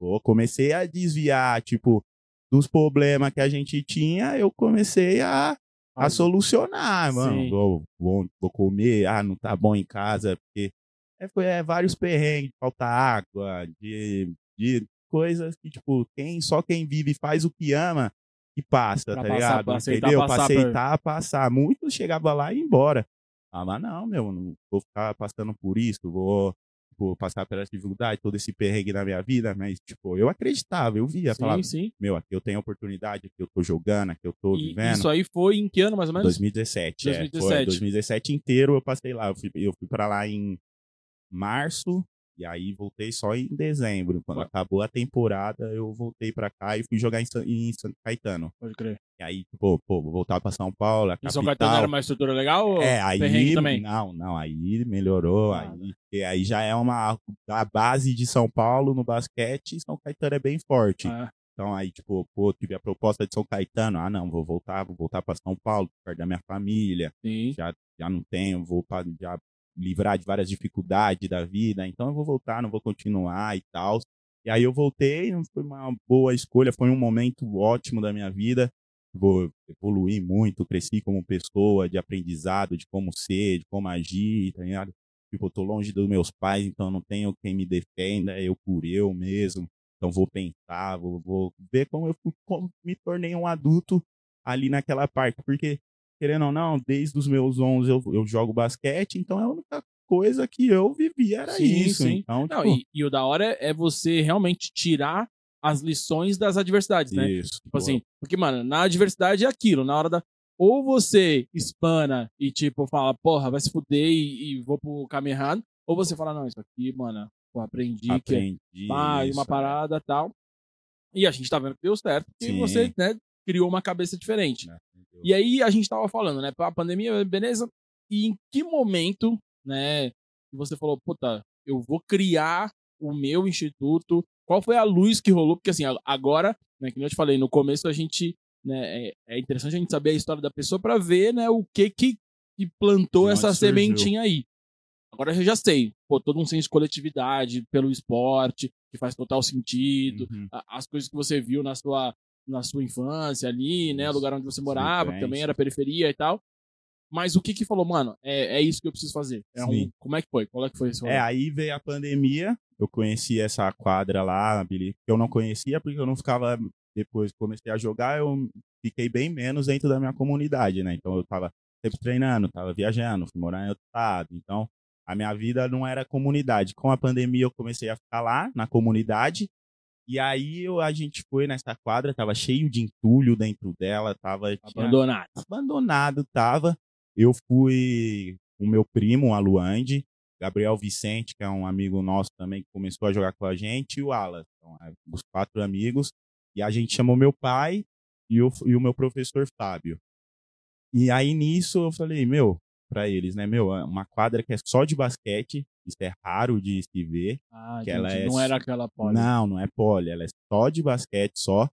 Eu comecei a desviar, tipo, dos problemas que a gente tinha, eu comecei a a solucionar, mano. Vou, vou, vou comer, ah, não tá bom em casa, porque é, foi é, vários perrengues, falta água, de, de coisas que, tipo, quem, só quem vive e faz o que ama que passa, Pra tá passar, ligado? pra aceitar Entendeu? passar pra aceitar passar. Muitos chegavam lá e ia embora. Ah, mas não, meu, não vou ficar passando por isso, vou tipo, passar pela dificuldade, todo esse perrengue na minha vida, mas, tipo, eu acreditava, eu via, falava, sim, sim. meu, aqui eu tenho oportunidade, aqui eu tô jogando, aqui eu tô E vivendo. isso aí foi em que ano, mais ou menos? 2017, é. 2017. Foi 2017 inteiro eu passei lá. Eu fui, eu fui pra lá em março e aí voltei só em dezembro. Quando acabou a temporada, eu voltei pra cá e fui jogar em, em Santo Caetano. Pode crer. E aí, pô, pô, vou voltar pra São Paulo, a Em São capital. Caetano era uma estrutura legal ou É, aí também? não, não, aí melhorou, Ah, aí, porque aí já é uma a base de São Paulo no basquete, São Caetano é bem forte. Ah, Então aí, tipo, pô, tive a proposta de São Caetano. Ah, não, vou voltar, vou voltar para São Paulo, perto da minha família. sim. Já, já não tenho, vou pra, já livrar de várias dificuldades da vida. Então eu vou voltar, não vou continuar e tal. E aí eu voltei, foi uma boa escolha, foi um momento ótimo da minha vida. Vou evoluir muito, cresci como pessoa, de aprendizado, de como ser, de como agir, tá ligado? Tipo, eu tô longe dos meus pais, então não tenho quem me defenda, eu por eu mesmo. Então vou pensar, vou, vou ver como eu como me tornei um adulto ali naquela parte. Porque, querendo ou não, desde os meus 11 eu, eu jogo basquete, então a única coisa que eu vivi era Sim, isso. sim. Então, Não, tipo, e, e o da hora é você realmente tirar as lições das adversidades, né? isso. Tipo assim, porque, mano, na adversidade é aquilo, na hora da. Ou você espana e, tipo, fala, porra, vai se fuder e, e vou pro caminho errado, ou você fala, não, isso aqui, mano, pô, aprendi, Aprendi. que ah, isso, uma é. parada e tal. E a gente tá vendo que deu certo, porque você, né, criou uma cabeça diferente. né? E aí a gente tava falando, né, a pandemia, beleza? E em que momento, né, você falou, puta, eu vou criar o meu instituto? Qual foi a luz que rolou? Porque assim, agora, né, que eu te falei, no começo a gente, né, é, é interessante a gente saber a história da pessoa pra ver, né, o que que, que plantou essa surgiu. sementinha aí. Agora eu já sei, pô, todo um senso de coletividade pelo esporte, que faz total sentido, Uhum. as coisas que você viu na sua, na sua infância ali, né? Isso. lugar onde você morava, que também influência. era periferia e tal. Mas o que que falou, mano? É, é isso que eu preciso fazer. É um, como é que foi? Qual é que foi esse? É, aí veio a pandemia, eu conheci essa quadra lá, Billy, que eu não conhecia porque eu não ficava, depois que comecei a jogar, eu fiquei bem menos dentro da minha comunidade, né? Então eu tava sempre treinando, tava viajando, fui morar em outro estado, então a minha vida não era comunidade. Com a pandemia eu comecei a ficar lá, na comunidade, e aí eu- a gente foi nessa quadra, tava cheio de entulho dentro dela, tava... tinha- Abandonado. abandonado tava. Eu fui com o meu primo, a Luande, Gabriel Vicente, que é um amigo nosso também, que começou a jogar com a gente, e o Alas. Então, os quatro amigos. E a gente chamou meu pai e o, e o meu professor Fábio. E aí nisso eu falei, meu, pra eles, né, meu, é uma quadra que é só de basquete, isso é raro de se ver. Ah, Que gente, ela é não era aquela poli. Não, não é pole, ela é só de basquete só.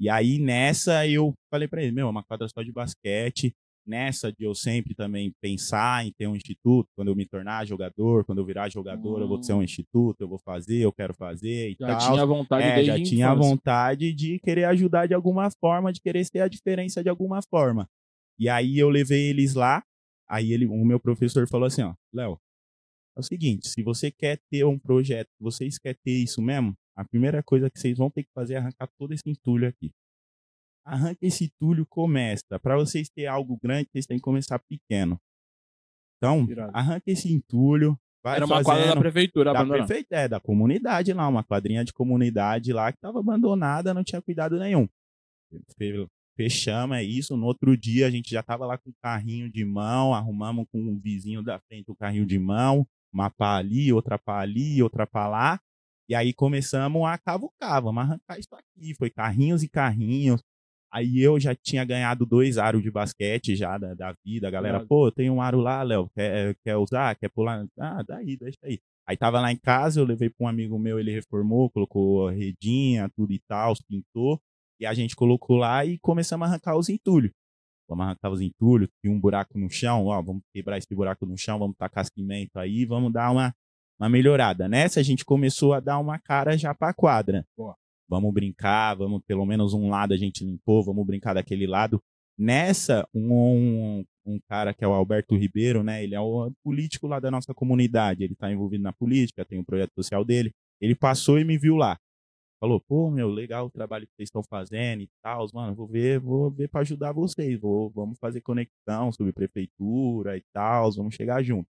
E aí nessa eu falei pra ele, meu, é uma quadra só de basquete. Nessa de eu sempre também pensar em ter um instituto, quando eu me tornar jogador, quando eu virar jogador, eu vou ter um instituto, eu vou fazer, eu quero fazer e Já tal. tinha vontade É, já tinha vontade de querer ajudar de alguma forma, de querer ser a diferença de alguma forma. E aí eu levei eles lá, aí ele, o meu professor falou assim, ó, Léo, é o seguinte, se você quer ter um projeto, vocês querem ter isso mesmo, a primeira coisa que vocês vão ter que fazer é arrancar todo esse entulho aqui. Arranca esse entulho, começa. Para vocês terem algo grande, vocês têm que começar pequeno. Então, arranca esse entulho, vai Era uma quadra da prefeitura da prefeita, é, da comunidade lá, uma quadrinha de comunidade lá que estava abandonada, não tinha cuidado nenhum. Fe- Fechamos, é isso. No outro dia a gente já estava lá com o carrinho de mão, arrumamos com o vizinho da frente o carrinho de mão, uma pá ali, outra pá ali, outra pá lá. E aí começamos a cavucar, vamos arrancar isso aqui. Foi carrinhos e carrinhos. Aí eu já tinha ganhado dois aros de basquete já da, da vida. A galera, pô, tem um aro lá, Léo, quer, quer usar? Quer pular? Ah, daí, deixa aí. Aí tava lá em casa, eu levei para um amigo meu, ele reformou, colocou a redinha, tudo e tal, pintou. E a gente colocou lá e começamos a arrancar os entulhos. Vamos arrancar os entulhos, tinha um buraco no chão, ó, vamos quebrar esse buraco no chão, vamos tacar cimento aí, vamos dar uma, uma melhorada. Nessa a gente começou a dar uma cara já pra quadra. Boa. Vamos brincar, vamos pelo menos um lado a gente limpou, vamos brincar daquele lado. Nessa, um, um cara que é o Alberto Ribeiro, né? Ele é o político lá da nossa comunidade. Ele está envolvido na política, tem o projeto social dele. Ele passou e me viu lá. Falou, pô, meu, legal o trabalho que vocês estão fazendo e tal, mano. Vou ver, vou ver para ajudar vocês. Vou, vamos fazer conexão sobre prefeitura e tal, vamos chegar junto.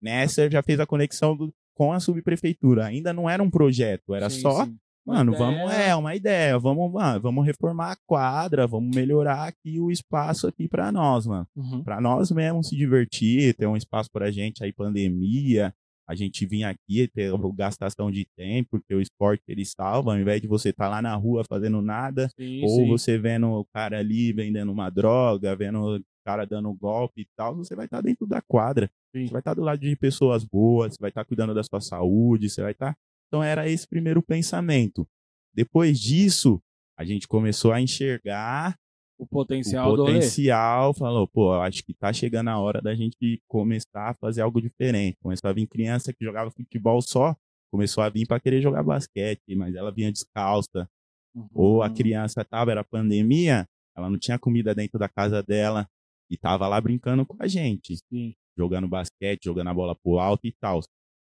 Nessa já fez a conexão do- com a subprefeitura. Ainda não era um projeto, era Sim, só sim. Mano, ideia. vamos, é, uma ideia. Vamos, mano, vamos reformar a quadra, vamos melhorar aqui o espaço aqui pra nós, mano. Uhum. Pra nós mesmo se divertir, ter um espaço pra gente aí, pandemia. A gente vinha aqui ter gastação de tempo, porque o esporte ele salva, ao invés de você estar lá na rua fazendo nada, Sim, ou sim. você vendo o cara ali vendendo uma droga, vendo o cara dando golpe e tal, você vai estar dentro da quadra. Sim. Você vai estar do lado de pessoas boas, você vai estar cuidando da sua saúde, você vai estar. Então era esse primeiro pensamento. Depois disso, a gente começou a enxergar O potencial o do rolê. potencial, falou, pô, acho que tá chegando a hora da gente começar a fazer algo diferente. Começou a vir criança que jogava futebol só, começou a vir para querer jogar basquete, mas ela vinha descalça, Uhum. ou a criança tava, era pandemia, ela não tinha comida dentro da casa dela e tava lá brincando com a gente, Sim. jogando basquete, jogando a bola pro alto e tal.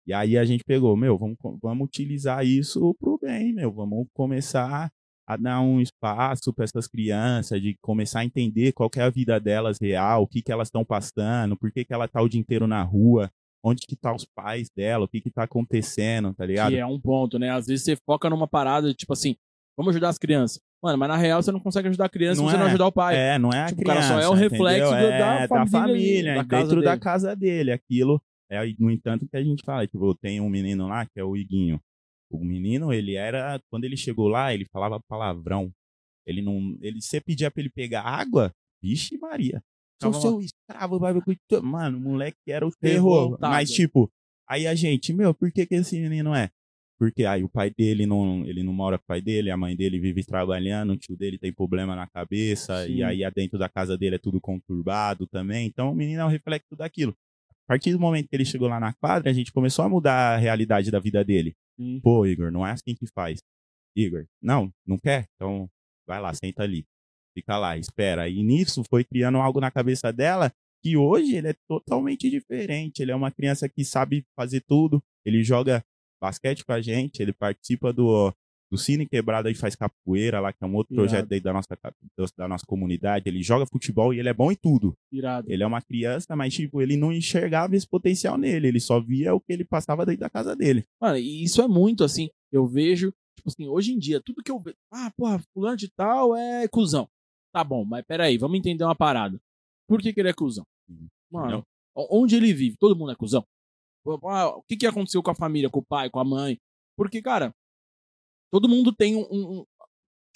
E aí a gente pegou, meu, vamos, vamos utilizar isso pro bem, meu, vamos começar a dar um espaço para essas crianças, de começar a entender qual é a vida delas real, o que que elas estão passando, por que que ela tá o dia inteiro na rua, onde que tá os pais dela, o que que tá acontecendo, tá ligado? Que é um ponto, né? Às vezes você foca numa parada, tipo assim, vamos ajudar as crianças. Mano, mas na real você não consegue ajudar a criança Não se você não é. ajudar o pai. É, não é a Tipo, o cara criança. só é o reflexo do- da É, família ali, família, da casa dentro da dele. casa dele. Aquilo É, no entanto, que a gente fala, tipo, tem um menino lá que é o Iguinho. O menino, ele era, quando ele chegou lá, ele falava palavrão. Ele não, ele você pedia pra ele pegar água, vixe Maria. Sou Tava seu escravo, vai Mano, o moleque era o terror. Revoltado. Mas, tipo, aí a gente, meu, por que que esse menino é? Porque aí o pai dele não, ele não mora com o pai dele, a mãe dele vive trabalhando, o tio dele tem problema na cabeça, Sim. e aí dentro da casa dele é tudo conturbado também. Então o menino é o reflexo daquilo. A partir do momento que ele chegou lá na quadra, a gente começou a mudar a realidade da vida dele. Sim. Pô, Igor, não é assim que faz. Igor, não, não quer? Então vai lá, senta ali. Fica lá, espera. E nisso foi criando algo na cabeça dela que hoje ele é totalmente diferente. Ele é uma criança que sabe fazer tudo. Ele joga basquete com a gente, ele participa do, do Cine Quebrada e faz capoeira lá, que é um outro Irado. projeto aí da nossa, da nossa comunidade. Ele joga futebol e ele é bom em tudo. Irado. Ele é uma criança, mas tipo, ele não enxergava esse potencial nele. Ele só via o que ele passava dentro da casa dele. Mano, e isso é muito assim. Eu vejo, tipo assim, hoje em dia, tudo que eu vejo. Ah, porra, fulano de tal é cuzão. Tá bom, mas peraí, vamos entender uma parada. Por que, que ele é cuzão? Uhum. Mano, o- onde ele vive, todo mundo é cuzão. Ah, o que, que aconteceu com a família, com o pai, com a mãe? Porque, cara, todo mundo tem um, um-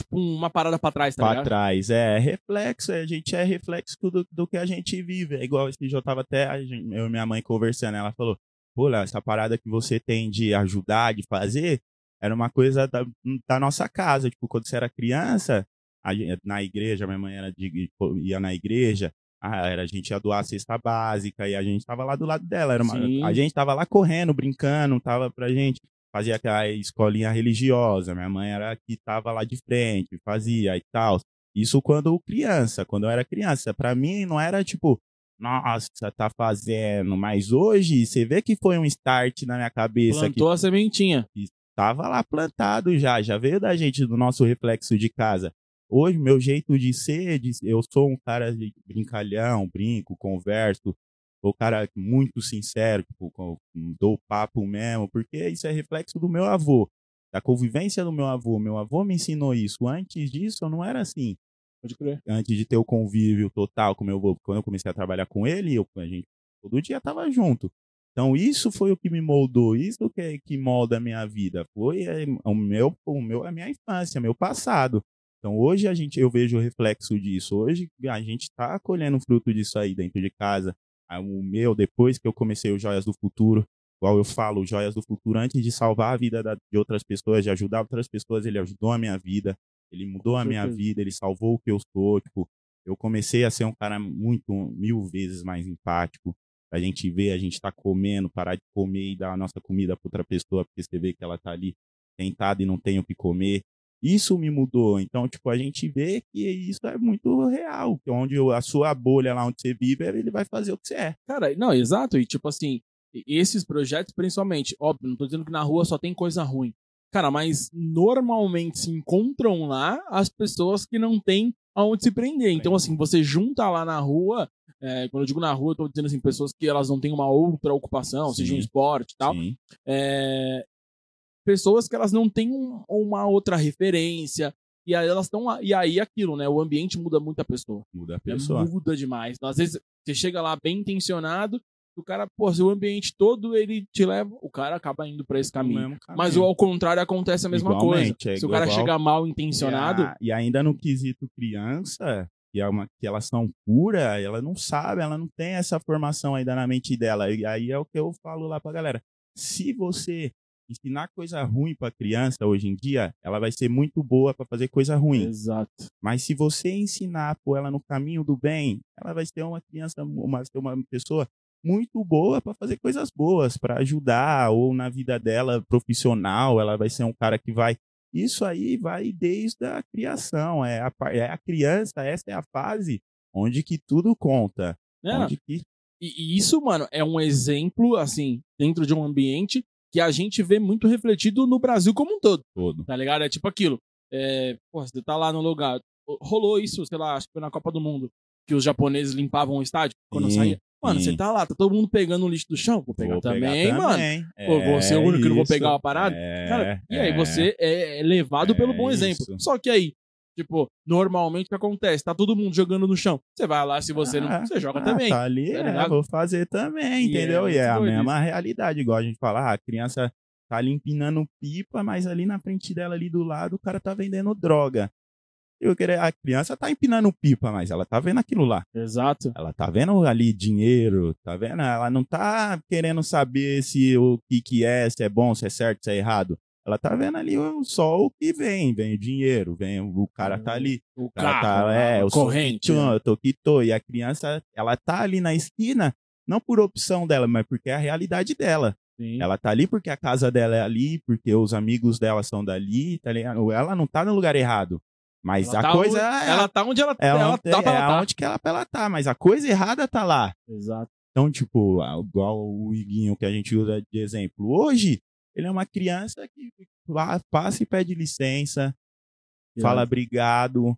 tipo, uma parada pra trás, tá pra ligado? trás. É reflexo, a gente é reflexo do, do que a gente vive. É igual esse dia eu tava até, a gente- eu e minha mãe conversando, ela falou, pô, Léo, essa parada que você tem de ajudar, de fazer, era uma coisa da, da nossa casa. Tipo, quando você era criança, a na igreja, minha mãe era de, ia na igreja, era, a gente ia doar a cesta básica e a gente tava lá do lado dela. Era uma- a gente tava lá correndo, brincando, tava pra gente fazia aquela escolinha religiosa. Minha mãe era que tava lá de frente, fazia e tal. Isso quando criança, quando eu era criança. Pra mim não era tipo, nossa, tá fazendo. Mas hoje você vê que foi um start na minha cabeça que Plantou a sementinha. tava lá plantado já, já veio da gente do nosso reflexo de casa. Hoje, meu jeito de ser, de- eu sou um cara de brincalhão, brinco, converso, um cara muito sincero, tipo, dou papo mesmo, porque isso é reflexo do meu avô, da convivência do meu avô. Meu avô me ensinou isso. Antes disso, eu não era assim Pode crer. antes de ter o convívio total com meu avô, quando eu comecei a trabalhar com ele, eu, a gente todo dia tava junto. Então isso foi o que me moldou, isso que, que molda a minha vida, foi é, o meu, o meu, a minha infância, meu passado. Então hoje a gente, eu vejo o reflexo disso. Hoje a gente está colhendo fruto disso aí dentro de casa. O meu, depois que eu comecei o Joias do Futuro, igual eu falo, o Joias do Futuro, antes de salvar a vida da- de outras pessoas, de ajudar outras pessoas, ele ajudou a minha vida. Ele mudou a minha vida, ele salvou o que eu sou. Tipo, eu comecei a ser um cara muito, mil vezes mais empático. A gente vê, a gente tá comendo, parar de comer e dar a nossa comida para outra pessoa, porque você vê que ela tá ali sentada e não tem o que comer. Isso me mudou. Então, tipo, a gente vê que isso é muito real. Que onde a sua bolha lá onde você vive, ele vai fazer o que você é. Cara, não, exato. E tipo assim, esses projetos, principalmente, óbvio, não tô dizendo que na rua só tem coisa ruim. Cara, mas normalmente se encontram lá as pessoas que não têm aonde se prender. Então, assim, você junta lá na rua, é, quando eu digo na rua, eu tô dizendo assim, pessoas que elas não têm uma outra ocupação, seja um Sim. esporte e tal. Sim. É, pessoas que elas não têm um- uma outra referência. E aí elas estão. E aí aquilo, né? O ambiente muda muito a pessoa. Muda a É, pessoa. muda demais. Então, às vezes você chega lá bem intencionado, o cara, pô, se o ambiente todo ele te leva, o cara acaba indo pra esse caminho. Mas caminho. o ao contrário acontece a mesma Igualmente, coisa. é se o cara igual- chega mal intencionado, E, a- e ainda no quesito criança, que, é uma, que elas são pura, ela não sabe, ela não tem essa formação ainda na mente dela. E aí é o que eu falo lá pra galera. Se você ensinar coisa ruim pra criança hoje em dia, ela vai ser muito boa pra fazer coisa ruim. exato. Mas se você ensinar pôr ela no caminho do bem, ela vai ser uma criança, uma, uma pessoa muito boa para fazer coisas boas, para ajudar ou na vida dela profissional, ela vai ser um cara que vai isso aí vai desde a criação, é a, é a criança, essa é a fase onde que tudo conta, É, onde que E, e isso, mano, é um exemplo, assim, dentro de um ambiente que a gente vê muito refletido no Brasil como um todo. todo. Tá ligado? É tipo aquilo. É, pô, você tá lá no lugar. Rolou isso, sei lá, acho que foi na Copa do Mundo, que os japoneses limpavam o estádio quando saía. Mano, você tá lá, tá todo mundo pegando o lixo do chão. Vou pegar Vou também, pegar mano. também. Pô, vou ser o único que não vou pegar uma parada? É, Cara, e aí é. você é, é levado pelo bom É exemplo. isso. Só que aí, Tipo, normalmente acontece? Tá todo mundo jogando no chão. Você vai lá, se você não. Ah, Você joga ah, também. Tá ali, tá é, vou fazer também, E é entendeu? E é, a mesma realidade, igual a gente fala, ah, a criança tá ali empinando pipa, mas ali na frente dela, ali do lado, o cara tá vendendo droga. Eu queria, a criança tá empinando pipa, mas ela tá vendo aquilo lá. Exato. Ela tá vendo ali dinheiro, tá vendo? Ela não tá querendo saber se o que que é, se é bom, se é certo, se é errado. Ela tá vendo ali o- o que vem, vem o dinheiro, vem o cara tá ali. O O cara carro, tá, é, sou corrente. né? eu tô que tô. E a criança, ela tá ali na esquina, não por opção dela, mas porque é a realidade dela. Sim. Ela tá ali porque a casa dela é ali, porque os amigos dela são dali, tá ligado? Ela não tá no lugar errado. Mas Ela a tá coisa onde- é. Ela tá onde ela, ela, ela tem- tá pra é ela tá. onde que ela, ela tá, mas a coisa errada tá lá. Exato. Então, tipo, igual o Iguinho que a gente usa de exemplo. Hoje, ele é uma criança que passa e pede licença, fala obrigado.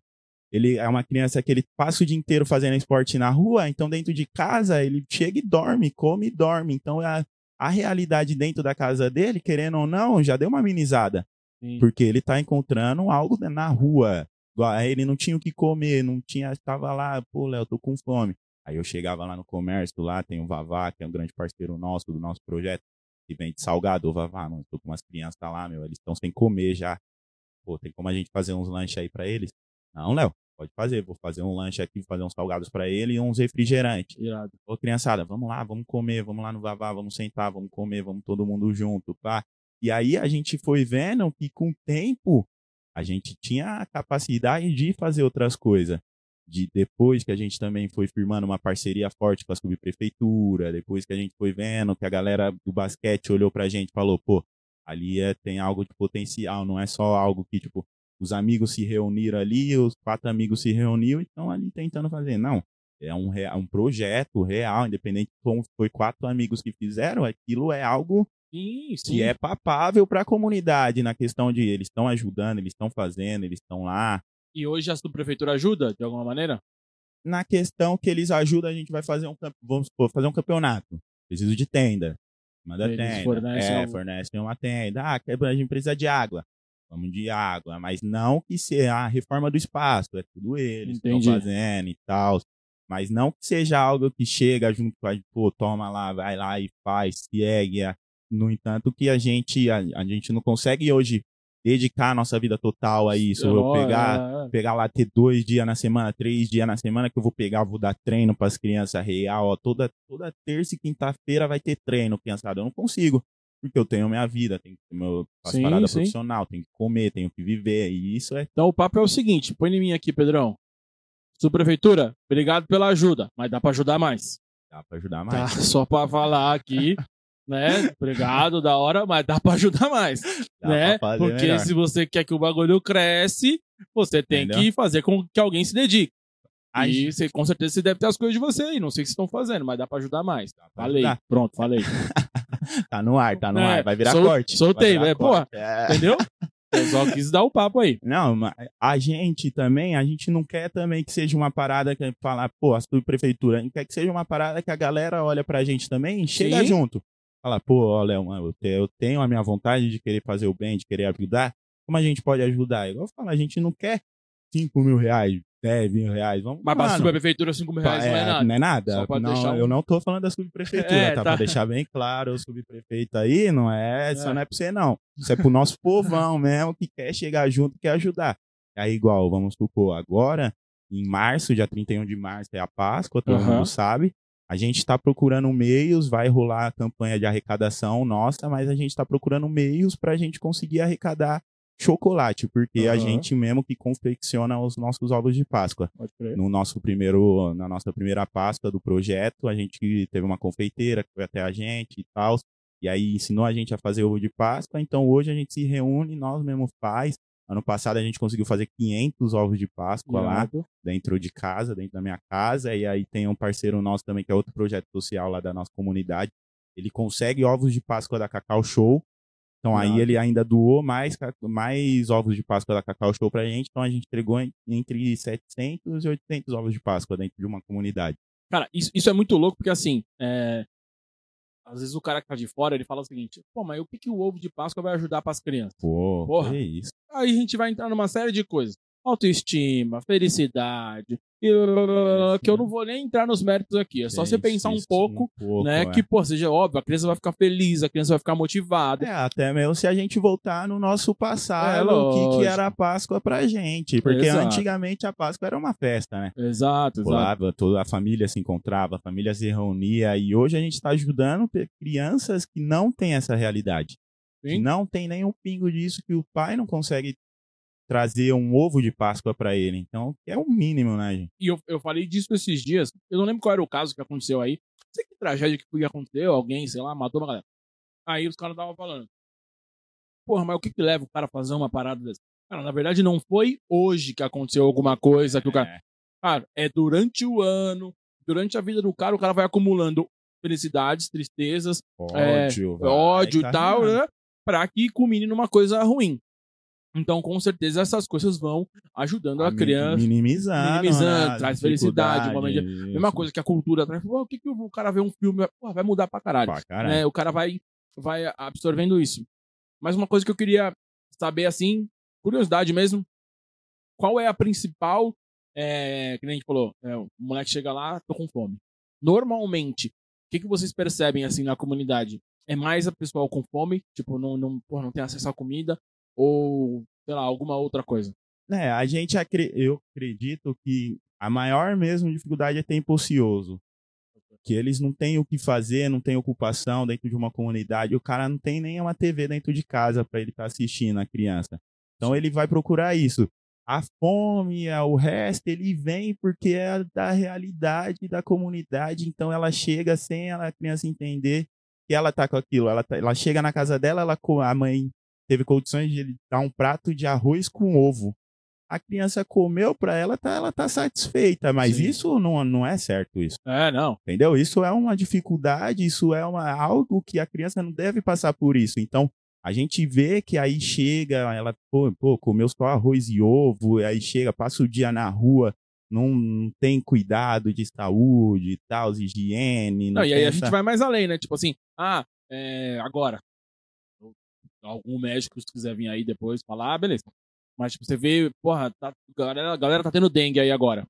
Ele é uma criança que ele passa o dia inteiro fazendo esporte na rua, então dentro de casa ele chega e dorme, come e dorme. Então a, a realidade dentro da casa dele, querendo ou não, já deu uma amenizada. Sim. Porque ele tá encontrando algo na rua. Ele não tinha o que comer, não tinha, estava lá, pô, Léo, tô com fome. Aí eu chegava lá no comércio, lá tem o Vavá, que é um grande parceiro nosso, do nosso projeto, que vende salgado. Ô, Vavá, mano, tô com umas crianças lá, meu, eles estão sem comer já. Pô, tem como a gente fazer uns lanches aí pra eles? Não, Léo, pode fazer, vou fazer um lanche aqui, fazer uns salgados pra ele e uns refrigerantes. Irado. Ô, criançada, vamos lá, vamos comer, vamos lá no Vavá, vamos sentar, vamos comer, vamos todo mundo junto, pá. E aí a gente foi vendo que com o tempo a gente tinha a capacidade de fazer outras coisas. De depois que a gente também foi firmando uma parceria forte com a subprefeitura, depois que a gente foi vendo que a galera do basquete olhou pra gente e falou, pô, ali é, tem algo de potencial, não é só algo que, tipo, os amigos se reuniram ali, os quatro amigos se reuniram e estão ali tentando fazer. Não, é um, um projeto real, independente de como foi quatro amigos que fizeram, aquilo é algo Sim, sim. que é papável para a comunidade na questão de eles estão ajudando, eles estão fazendo, eles estão lá. E hoje a subprefeitura ajuda, de alguma maneira? Na questão que eles ajudam, a gente vai fazer um vamos supor, fazer um campeonato. Preciso de tenda. Manda Eles tenda. fornecem é, um- fornecem uma tenda. Ah, a gente precisa de água. Vamos de água, mas não que seja a reforma do espaço, é tudo eles que estão fazendo e tal. Mas não que seja algo que chega junto com a gente, pô, toma lá, vai lá e faz, segue. No entanto, que a gente, a, a gente não consegue hoje dedicar a nossa vida total a isso. Eu Ó, pegar, é, pegar lá, ter dois dias na semana, três dias na semana que eu vou pegar, vou dar treino para as crianças real, ó, toda, toda terça e quinta-feira vai ter treino, criançada. Eu não consigo, porque eu tenho minha vida, tenho que ter meu faço Sim, parada sim. profissional, tenho que comer, tenho que viver, e isso é Então o papo é o seguinte, põe em mim aqui, Pedrão. Subprefeitura, obrigado pela ajuda, mas dá pra ajudar mais. dá para ajudar Tá, mais. [laughs] só pra falar aqui, né? Obrigado, da hora, mas dá pra ajudar mais, Dá né? Porque melhor. se você quer que o bagulho cresce, você tem Entendeu? que fazer com que alguém se dedique. A e gente- você, com certeza você deve ter as coisas de você aí, não sei o que vocês estão fazendo, mas dá pra ajudar mais. Pra Falei, ajudar. pronto, falei. [laughs] Tá no ar, tá no É, ar, vai virar sol- corte. soltei, vai virar é, porra. corte. É. Entendeu? [laughs] Eu só quis dar o papo aí. Não, mas a gente também, a gente não quer também que seja uma parada que falar, pô, a subprefeitura, a gente quer que seja uma parada que a galera olha pra gente também e chega Sim. junto. Fala, pô, Léo, eu te- eu tenho a minha vontade de querer fazer o bem, de querer ajudar. Como a gente pode ajudar? Igual eu falo, a gente não quer 5 mil reais, 10 mil reais. Vamos, Mas pra mano, subprefeitura, 5 mil reais não é nada. Não é nada. Não, deixar Eu não tô falando da subprefeitura, [laughs] É, tá? tá. Pra deixar bem claro, o subprefeito aí não é, isso É. não é pra você não. Isso é pro nosso povão [laughs] mesmo que quer chegar junto, quer ajudar. Aí igual, vamos supor, agora, em março, dia 31 de março é a Páscoa, todo Aham. mundo sabe. A gente está procurando meios, vai rolar a campanha de arrecadação nossa, mas a gente está procurando meios para a gente conseguir arrecadar chocolate, porque a Aham. gente mesmo que confecciona os nossos ovos de Páscoa no nosso primeiro, na nossa primeira Páscoa do projeto, a gente teve uma confeiteira que foi até a gente e tal, e aí ensinou a gente a fazer ovo de Páscoa. Então hoje a gente se reúne, nós mesmo faz. Ano passado a gente conseguiu fazer 500 ovos de Páscoa lá dentro de casa, dentro da minha casa, e aí tem um parceiro nosso também que é outro projeto social lá da nossa comunidade. Ele consegue ovos de Páscoa da Cacau Show. Então aí ele ainda doou mais, mais ovos de Páscoa da Cacau Show pra gente. Então a gente entregou en- entre 700 e 800 ovos de Páscoa dentro de uma comunidade. Cara, isso, isso é muito louco, porque assim, é, às vezes o cara que tá de fora, ele fala o seguinte, pô, mas o que, que o ovo de Páscoa vai ajudar pras crianças? Pô, Porra. que isso. Aí a gente vai entrar numa série de coisas. autoestima, felicidade, que eu não vou nem entrar nos méritos aqui. É só você pensar um pouco, um pouco, né? é. Que, pô, seja óbvio, a criança vai ficar feliz, a criança vai ficar motivada. É, até mesmo se a gente voltar no nosso É, passado, o que, que era a Páscoa pra gente. Porque Exato. antigamente a Páscoa era uma festa, né? Exato, exato. Pulava, toda a família se encontrava, a família se reunia, e hoje a gente está ajudando crianças que não têm essa realidade. Que Sim. não tem nem um pingo disso, que o pai não consegue trazer um ovo de Páscoa pra ele. Então, é o mínimo, né, gente? E eu, eu falei disso esses dias. Eu não lembro qual era o caso que aconteceu aí. Não sei que tragédia que podia acontecer. Alguém, sei lá, matou uma galera. Aí os caras estavam falando. Porra, mas o que que leva o cara a fazer uma parada dessa? Cara, na verdade não foi hoje que aconteceu alguma coisa que o cara... É, Cara, é durante o ano, durante a vida do cara, o cara vai acumulando felicidades, tristezas, ódio, vai ódio e tal, carregando. né? Pra que culmine numa coisa ruim. Então, com certeza, essas coisas vão ajudando a mi- criança. Minimizando. minimizando, né, traz felicidade, uma isso. Mesma coisa que a cultura traz. Pô, O que, que o cara vê um filme, pô, vai mudar pra caralho. Pra caralho. né? O cara vai, vai absorvendo isso. Mas uma coisa que eu queria saber, assim, curiosidade mesmo, qual é a principal, é, que nem a gente falou, é, o moleque chega lá, tô com fome. Normalmente, o que, que vocês percebem, assim, na comunidade? É mais a pessoa com fome, tipo, não, não, porra, não tem acesso à comida, ou, sei lá, alguma outra coisa? É, a gente eu acredito que a maior mesmo dificuldade é tempo ocioso. Que eles não têm o que fazer, não têm ocupação dentro de uma comunidade. O cara não tem nem uma TV dentro de casa para ele estar assistindo a criança. Então ele vai procurar isso. A fome, o resto, ele vem porque é da realidade da comunidade. Então ela chega sem ela- a criança entender que ela tá com aquilo. Ela, tá- ela chega na casa dela, ela, a mãe teve condições de ele dar um prato de arroz com ovo. A criança comeu para ela, tá, ela tá satisfeita, mas Sim. isso não, não é certo isso, É, não. entendeu? Isso é uma dificuldade, isso é uma, algo que a criança não deve passar por isso. Então, a gente vê que aí chega, ela, pô, pô comeu só arroz e ovo, aí chega, passa o dia na rua, não, não tem cuidado de saúde e tal, higiene. Não Não, e aí a gente vai mais além, né? Tipo assim, ah, é, agora, algum médico, se quiser vir aí depois falar, ah, beleza. Mas, tipo, você vê, porra, tá, a, galera, a galera tá tendo dengue aí agora.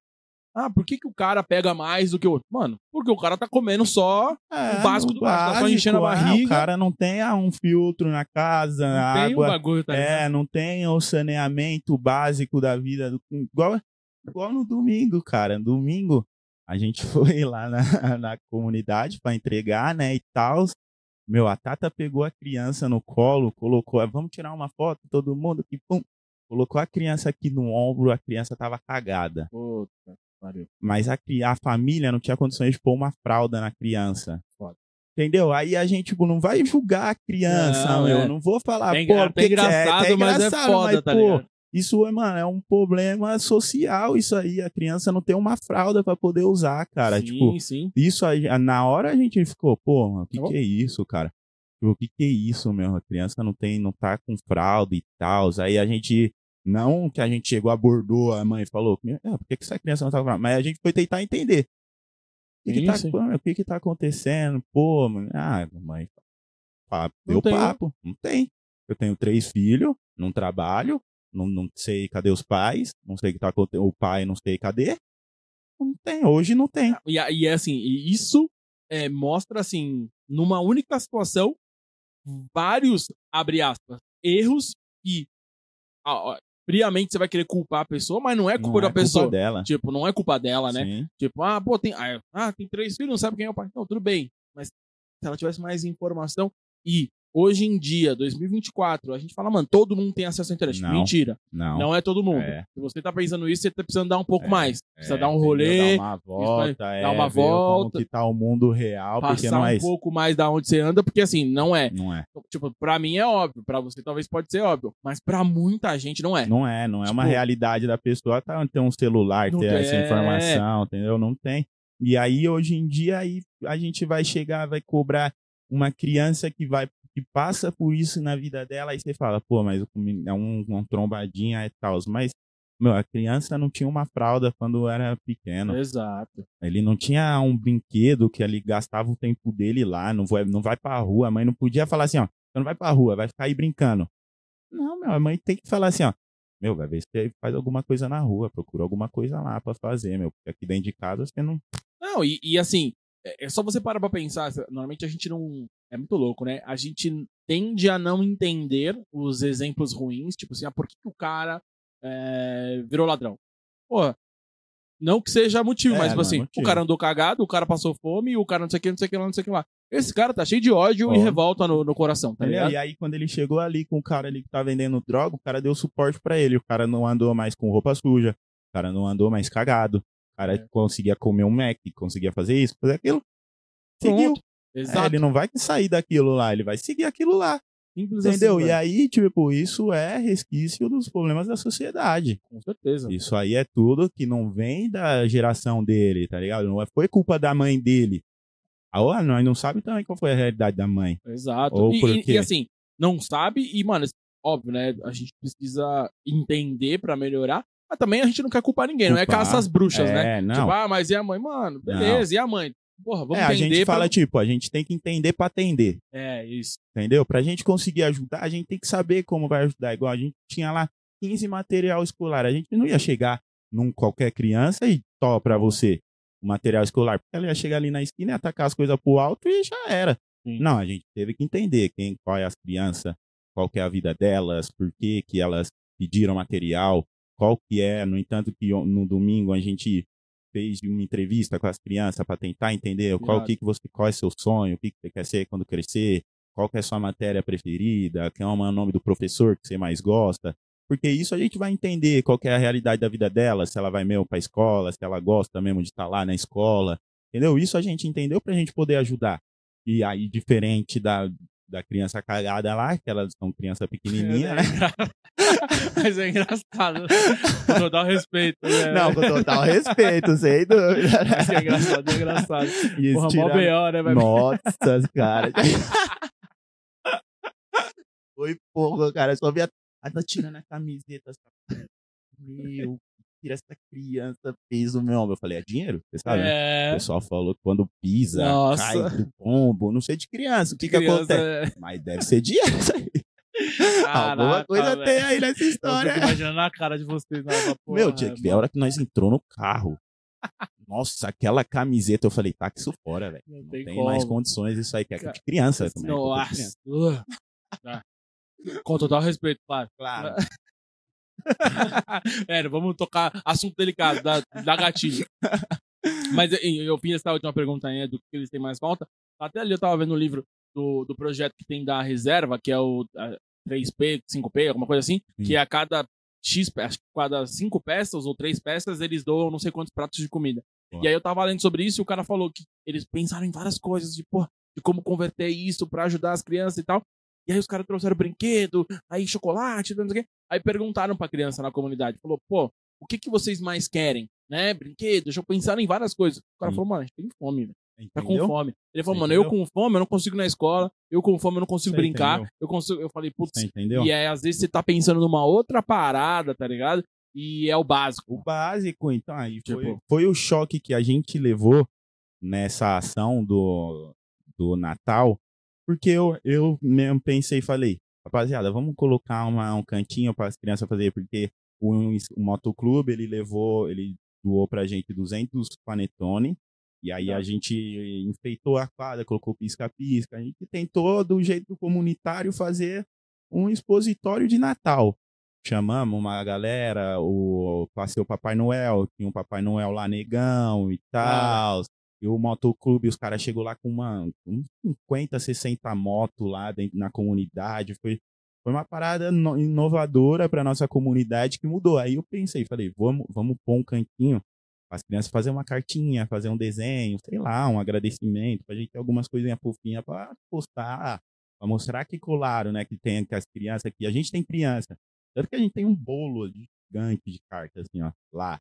Ah, por que, que o cara pega mais do que o outro? Mano, porque o cara tá comendo só É, o básico do básico, tá só enchendo a barriga. o cara não tem ah, um filtro na casa, não tem um água. bagulho, tá ligado? É, não tem o saneamento básico da vida. do- igual, igual no domingo, cara. Domingo, a gente [laughs] foi lá na, na comunidade para entregar, né, e tal. Meu, a Tata pegou a criança no colo, colocou, "Ah, vamos tirar uma foto, todo mundo, e pum, colocou a criança aqui no ombro, a criança tava cagada. Puta, pariu. Mas a, a família não tinha condições de pôr uma fralda na criança. Foda. Entendeu? Aí a gente tipo, não vai julgar a criança, Não, meu. é. Não vou falar, É, pô, até porque que engraçado, é, mas é engraçado, foda, mas, tá pô, ligado? Isso, é, mano, é um problema social, isso aí. A criança não tem uma fralda pra poder usar, cara. sim, Tipo, sim. isso aí, na hora a gente ficou, pô, mano, o que, Tá bom. que é isso, cara? Tipo, O que, que é isso, meu? A criança não tem, não tá com fralda e tal. Aí a gente, não que a gente chegou, abordou a mãe e falou, "Ah, por que, que essa criança não tá com fralda? Mas a gente foi tentar entender. O que, que, Sim, tá, sim. pô, o que, que tá acontecendo? Pô, mano, ah, mãe, papo, deu né? papo, não tem. Eu tenho três filhos, não trabalho, não, não sei cadê os pais, não sei o que tá acontecendo, o pai não sei cadê. Não tem, hoje não tem. E, e é assim, isso é, mostra, assim, numa única situação, vários, abre aspas, erros que, ó, friamente, você vai querer culpar a pessoa, mas não é culpa não da é pessoa. culpa dela. Tipo, não é culpa dela, né? Sim. Tipo, ah, pô, tem, ah, ah, tem três filhos, não sabe quem é o pai. Não, tudo bem. Mas se ela tivesse mais informação e hoje em dia, 2024, a gente fala, mano, todo mundo tem acesso à internet. Não. Mentira. Não. Não é todo mundo. É. Se você tá pensando isso, você tá precisando dar um pouco É, mais. Precisa É, dar um rolê, Dar uma volta, é, dar uma ver como volta, que tá o mundo real, passar não é um isso. pouco mais da onde você anda, porque assim, não é. Não é. Tipo, pra mim é óbvio, pra você talvez pode ser óbvio, mas pra muita gente não é. Não é, não é uma Tipo- realidade da pessoa tá, ter um celular, ter essa tem. informação, entendeu? Não tem. E aí, hoje em dia, aí a gente vai chegar, vai cobrar uma criança que vai que passa por isso na vida dela, aí você fala, pô, mas é um, um trombadinha e tal. Mas, meu, a criança não tinha uma fralda quando era pequeno. Exato. Ele não tinha um brinquedo que ele gastava o tempo dele lá, não vai, não vai pra rua. A mãe não podia falar assim, ó, você não vai pra rua, vai ficar aí brincando. Não, meu, a mãe tem que falar assim, ó, meu, vai ver se você faz alguma coisa na rua, procura alguma coisa lá pra fazer, meu. Porque aqui dentro de casa você não. Não, e, e assim, é, é só você parar pra pensar. Normalmente a gente não. É muito louco, né? A gente tende a não entender os exemplos ruins. Tipo assim, ah, por que, que o cara é, virou ladrão? Não que seja motivo, É, mas tipo é assim, motivo. o cara andou cagado, o cara passou fome, o cara não sei o que, não sei o que lá, não sei o que lá. Esse cara tá cheio de ódio e revolta no, no coração, tá Entendeu? ligado? E aí, quando ele chegou ali com o cara ali que tá vendendo droga, o cara deu suporte pra ele. O cara não andou mais com roupa suja, o cara não andou mais cagado, cara É. conseguia comer um Mac, conseguia fazer isso, fazer aquilo. Seguiu. É, ele não vai sair daquilo lá, ele vai seguir aquilo lá. Simples Entendeu? assim, e aí, tipo, isso é resquício dos problemas da sociedade. Com certeza. Isso aí é tudo que não vem da geração dele, tá ligado? Não foi culpa da mãe dele. Ah, nós não sabe também qual foi a realidade da mãe. Exato. Ou E, e- porque- e, assim, não sabe, e, mano, óbvio, né? A gente precisa entender pra melhorar, mas também a gente não quer culpar ninguém, não é Culpar. caça às bruxas, né? É, não. Tipo, ah, mas e a mãe? Mano, beleza, e a mãe? Porra, vamos é, a gente pra- fala, tipo, a gente tem que entender pra atender, É, isso. entendeu? Pra gente conseguir ajudar, a gente tem que saber como vai ajudar. Igual a gente tinha lá 15 material escolar. A gente não ia chegar num qualquer criança e tó pra você o material escolar. Porque ela ia chegar ali na esquina e atacar as coisas pro alto e já era. Sim. Não, a gente teve que entender quem, qual é as crianças, qual que é a vida delas, por que, que elas pediram material, qual que é, no entanto que no domingo a gente fez uma entrevista com as crianças para tentar entender qual Irado. que, que você qual é seu sonho, o que, que você quer ser quando crescer, qual que é a sua matéria preferida, qual é o nome do professor que você mais gosta. Porque isso a gente vai entender qual é a realidade da vida dela, se ela vai mesmo para a escola, se ela gosta mesmo de estar lá na escola. Entendeu? Isso a gente entendeu pra gente poder ajudar. E aí, diferente da, da criança cagada lá, que elas são criança pequenininha, né? [laughs] Mas é engraçado. Com total respeito. Né? Não, com total respeito, sem dúvida. Mas que é engraçado, é engraçado. E Porra, mó tiraram- B.O., né? Vai... Nossa, [laughs] cara. [laughs] Foi pouco, cara. Só via. Ah, tá tirando a camiseta. assim. Meu, tira essa criança fez o meu ombro. Eu falei, é dinheiro? Você sabe? né? O É. pessoal falou que quando pisa, Nossa. cai do pombo. Não sei de criança. O que, que acontece? é- Mas deve ser dinheiro isso aí. [laughs] Alguma Caraca, coisa velho. tem aí nessa Eu história. fico imaginando a cara de vocês. Né? Porra, Meu, tinha que ver a hora que nós entrou no carro. Nossa, aquela camiseta, eu falei, tá isso fora, velho. Não Não tem mais condições isso aí, que é de criança também. é coisa de criança. Nossa. [laughs] Tá. Com total respeito, claro. Claro. [laughs] é, vamos tocar assunto delicado, da, da gatilho. Mas eu, fiz essa última pergunta aí, né, do que eles têm mais falta. Até ali eu tava vendo o livro do, do projeto que tem da reserva, que é o a 3P, 5P, alguma coisa assim, Sim. que a cada X, acho que cada cinco peças ou três peças, eles doam não sei quantos pratos de comida. Ó. E aí eu tava lendo sobre isso e o cara falou que eles pensaram em várias coisas, de, pô, de como converter isso pra ajudar as crianças e tal. E aí os caras trouxeram brinquedo, aí chocolate, não sei o quê. Aí perguntaram pra criança na comunidade, falou, pô, o que que vocês mais querem? Né? Brinquedo, deixa eu pensar em várias coisas. O cara Sim. falou, mano, a gente tem fome, velho. Tá com fome. Ele falou, Você mano, eu com fome, eu não consigo ir na escola, eu com fome, eu não consigo Você brincar. entendeu? Eu consigo. Eu falei, putz, Você entendeu? e é, às vezes você tá pensando numa outra parada, tá ligado? E é o básico. O básico, então, aí foi, Tipo- foi o choque que a gente levou nessa ação do, do Natal, porque eu, eu mesmo pensei e falei, rapaziada, vamos colocar uma, um cantinho para as crianças fazer, porque o, o motoclube, ele levou, ele doou pra gente 200 panetone, e aí a Tá. gente enfeitou a quadra, colocou pisca-pisca, a gente tentou, do jeito comunitário, fazer um expositório de Natal chamamos uma galera, o passei o Papai Noel, tinha um Papai Noel lá negão e tal. E o motoclube, os caras chegou lá com uma uns 50, 60 motos lá dentro na comunidade. Foi, foi uma parada no- inovadora para nossa comunidade que mudou. Aí eu pensei, falei, vamos, vamos pôr um cantinho as crianças fazer uma cartinha, fazer um desenho, sei lá, um agradecimento, pra gente ter algumas coisinhas fofinhas para postar, para mostrar que colaram, né, que tem que as crianças aqui. A gente tem criança. Tanto que a gente tem um bolo gigante de cartas, assim, ó, lá.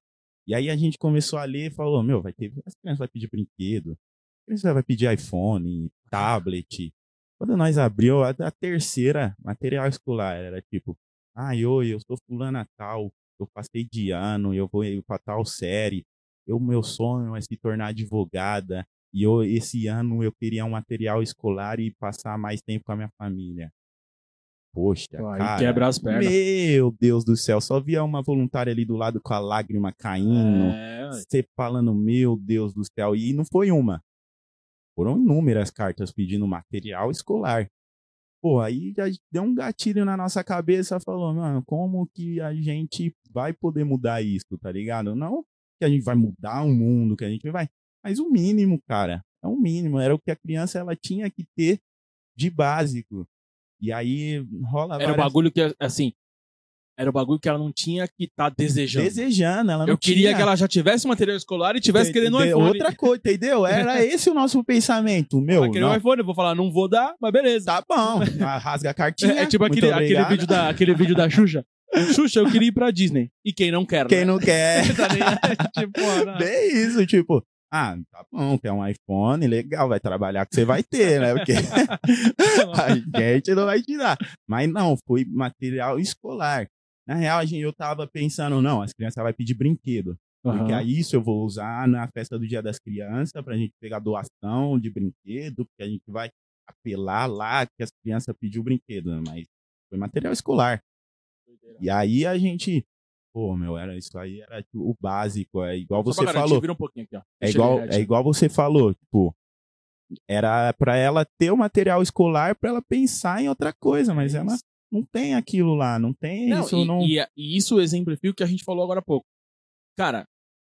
E aí a gente começou a ler e falou, meu, vai ter, as crianças vão pedir brinquedo, a criança vai pedir iPhone, tablet. Quando nós abriu a, a terceira material escolar, era tipo, ai, oi, eu sou fulana tal, eu passei de ano, eu vou pra tal série, eu, meu sonho é se tornar advogada, e eu, esse ano eu queria um material escolar e passar mais tempo com a minha família. Poxa, Aí cara. quebra as pernas. Meu Deus do céu, só via uma voluntária ali do lado com a lágrima caindo. É, Você falando, meu Deus do céu. E não foi uma. Foram inúmeras cartas pedindo material escolar. Pô, aí já deu um gatilho na nossa cabeça, falou, mano, como que a gente vai poder mudar isso, tá ligado? Não que a gente vai mudar o mundo, que a gente vai. Mas o mínimo, cara. É o mínimo. Era o que a criança ela tinha que ter de básico. E aí rola era o várias- bagulho que, assim, era o bagulho que ela não tinha que estar desejando. desejando. Ela não Eu queria tinha... que ela já tivesse material escolar e tivesse querendo um iPhone. Outra coisa, entendeu? Era [laughs] esse o nosso pensamento, meu. Ela queria um não, iPhone, eu vou falar, não vou dar, mas beleza. Tá bom, rasga a cartinha. É, é tipo aquele, aquele, vídeo da, aquele vídeo da Xuxa. Xuxa, eu queria ir pra Disney. E quem não quer, Quem né? não quer. [laughs] Tá ligado? tipo, [laughs] Bem isso, tipo, ah, tá bom, quer um iPhone, legal, vai trabalhar que você vai ter, né? Porque [laughs] a gente não vai tirar. Mas não, foi material escolar. Na real, a gente, eu tava pensando, não, as crianças vão pedir brinquedo. Porque Aham. aí isso eu vou usar na festa do Dia das Crianças pra gente pegar doação de brinquedo, porque a gente vai apelar lá que as crianças pediu brinquedo, né? mas foi material escolar. E aí a gente, pô, meu, era isso aí, era tipo, o básico, é igual Só você garantir, falou. Vira um pouquinho aqui, ó. É igual, é igual você falou, tipo, era pra ela ter o material escolar pra ela pensar em outra coisa, mas ela não tem aquilo lá, não tem Não, isso, e, não. e- e isso exemplifica o que a gente falou agora há pouco. Cara,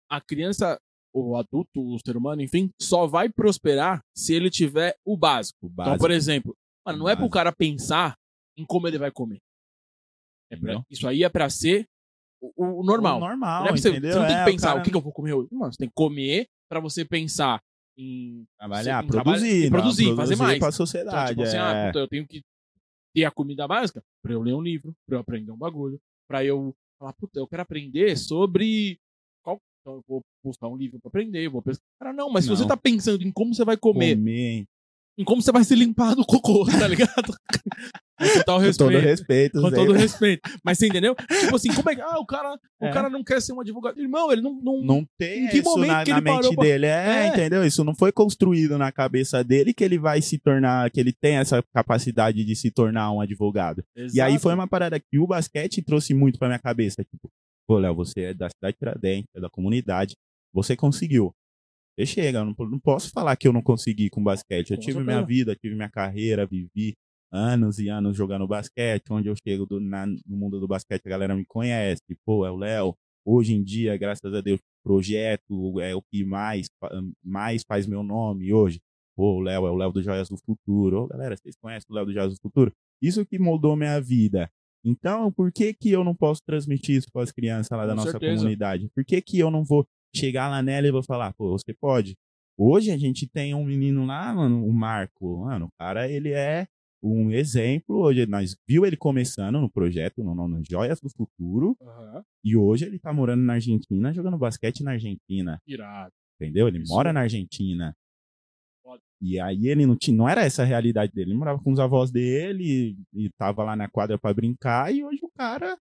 a criança, o adulto, o ser humano, enfim, só vai prosperar se ele tiver o básico. o Então, básico, por exemplo, mano, não é pro cara pensar em como ele vai comer. É pra- Entendeu? isso aí é pra ser o, o normal. O normal, Não é você, entendeu? você não tem É, que pensar o, cara que, que eu vou comer hoje. Mano, você tem que comer pra você pensar em trabalhar, em produzir, não, produzir, fazer mais. pra Então, sociedade. tipo assim, é. ah, puta, eu tenho que ter a comida básica pra eu ler um livro, pra eu aprender um bagulho, pra eu falar, puta, eu quero aprender sobre qual. Então eu vou buscar um livro pra aprender, eu vou. Cara, não, mas se você Não. tá pensando em como você vai comer, Comer, em como você vai se limpar do cocô, [laughs] tá ligado? Com total com todo respeito. respeito. Com todo respeito. Mas você entendeu? Tipo assim, como é que. Ah, o cara, o É. cara não quer ser um advogado. Irmão, ele não. não, Não tem Em que isso na, que na mente pra- dele. É, É. entendeu? Isso não foi construído na cabeça dele que ele vai se tornar, que ele tem essa capacidade de se tornar um advogado. E aí Exato. foi uma parada que o basquete trouxe muito pra minha cabeça. Tipo, pô, Léo, você é da cidade de Tiradentes, é da comunidade, você conseguiu. Você chega, não, não posso falar que eu não consegui com basquete. Eu Com tive certeza. minha vida, tive minha carreira, vivi anos e anos jogando basquete. Onde eu chego do- na- no mundo do basquete, a galera me conhece. Pô, é o Léo. Hoje em dia, graças a Deus, projeto é o que mais, mais faz meu nome hoje. Pô, o Léo é o Léo do Joias do Futuro. Ô, galera, vocês conhecem o Léo do Joias do Futuro? Isso que moldou minha vida. Então, por que que eu não posso transmitir isso para as crianças lá da Com nossa certeza. comunidade? Por que que eu não vou chegar lá nela e vou falar, pô, você pode? Hoje a gente tem um menino lá, mano, o Marco. Mano, o cara, ele é um exemplo. Hoje nós viu ele começando no projeto, no, no Joias do Futuro, Aham. e hoje ele tá morando na Argentina, jogando basquete na Argentina. Irado. Entendeu? Ele Isso. mora na Argentina. E aí ele não tinha, não era essa a realidade dele. Ele morava com os avós dele e, e tava lá na quadra pra brincar e hoje o cara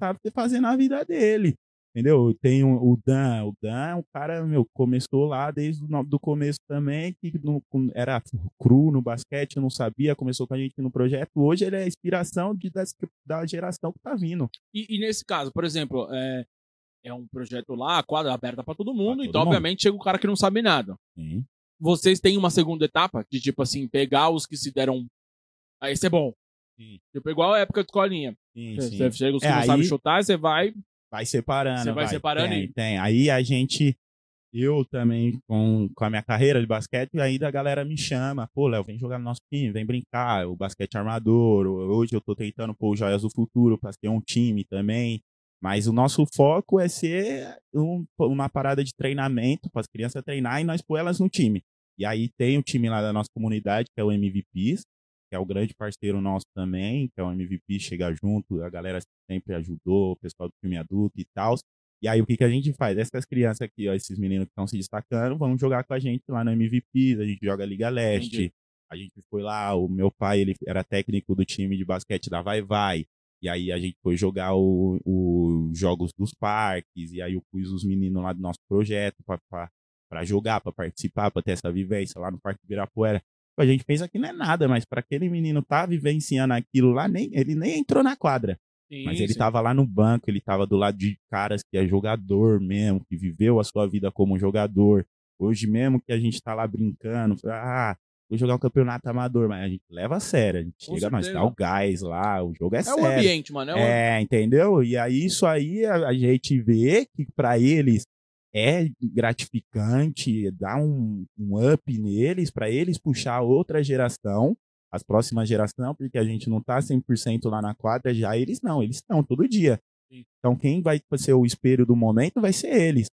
tá fazendo a vida dele. Entendeu? Tem o, Dan, o Dan é um cara, meu, começou lá desde o começo também, que no- era cru no basquete, não sabia, começou com a gente no projeto. Hoje ele é a inspiração de, das- da geração que tá vindo. E, e nesse caso, por exemplo, é, é um projeto lá, a quadra aberta pra todo mundo, todo então, mundo. obviamente, chega o cara que não sabe nada. Sim. Vocês têm uma segunda etapa de, tipo assim, pegar os que se deram. Ah, esse é bom. Sim. Tipo, igual a época de escolinha. Sim, Você sim. você chega os que É, não aí- sabem chutar, você vai. Vai separando. Você vai separando tem, e- tem. Aí a gente, eu também, com, com a minha carreira de basquete, ainda a galera me chama. Pô, Léo, vem jogar no nosso time, vem brincar. O basquete armador. Hoje eu tô tentando pôr o Joias do Futuro pra ter um time também. Mas o nosso foco é ser um- uma parada de treinamento para as crianças treinar e nós pôr elas no time. E aí tem o time lá da nossa comunidade, que é o MVPs, que é o grande parceiro nosso também, que é o MVP, chega junto, a galera sempre ajudou, o pessoal do time adulto e tal. E aí o que, que a gente faz? Essas crianças aqui, ó, esses meninos que estão se destacando, vão jogar com a gente lá no MVP, a gente joga Liga Leste. Entendi. A gente foi lá, o meu pai, ele era técnico do time de basquete da Vai Vai. E aí a gente foi jogar os jogos dos parques, e aí eu pus os meninos lá do nosso projeto para jogar, para participar, para ter essa vivência lá no Parque Ibirapuera. A gente pensa que não é nada, mas para aquele menino tá vivenciando aquilo lá, nem, ele nem entrou na quadra. Sim, mas ele sim. tava lá no banco, ele tava do lado de caras que é jogador mesmo, que viveu a sua vida como jogador. Hoje mesmo que a gente tá lá brincando, ah, vou jogar um campeonato amador, mas a gente leva a sério, a gente Com chega, certeza. nós dá o gás lá, o jogo é, é sério. É o ambiente, mano. É, é entendeu? E aí isso aí a, a gente vê que para eles é gratificante, dá um, um up neles, para eles puxar outra geração, as próximas gerações, porque a gente não tá 100% lá na quadra, já eles não, eles estão todo dia. Então quem vai ser o espelho do momento vai ser eles.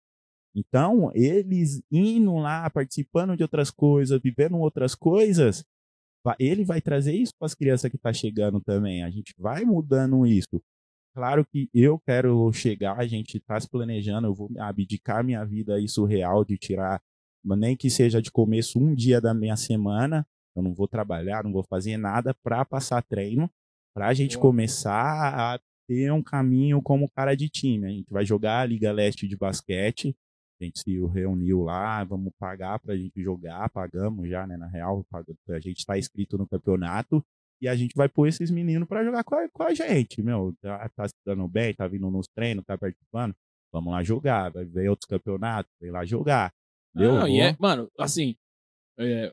Então, eles indo lá, participando de outras coisas, vivendo outras coisas, ele vai trazer isso para as crianças que estão tá chegando também. A gente vai mudando isso. Claro que eu quero chegar, a gente está se planejando, eu vou abdicar minha vida isso real de tirar, nem que seja de começo um dia da minha semana, eu não vou trabalhar, não vou fazer nada para passar treino, para a gente começar a ter um caminho como cara de time. A gente vai jogar a Liga Leste de basquete, a gente se reuniu lá, vamos pagar para a gente jogar, pagamos já, né, na real, a gente está inscrito no campeonato e a gente vai pôr esses meninos para jogar com a, com a, gente, meu, tá, tá se dando bem, tá vindo nos treinos, tá participando, vamos lá jogar, vai ver outros campeonatos, vem lá jogar. Não, e é, mano, assim, é,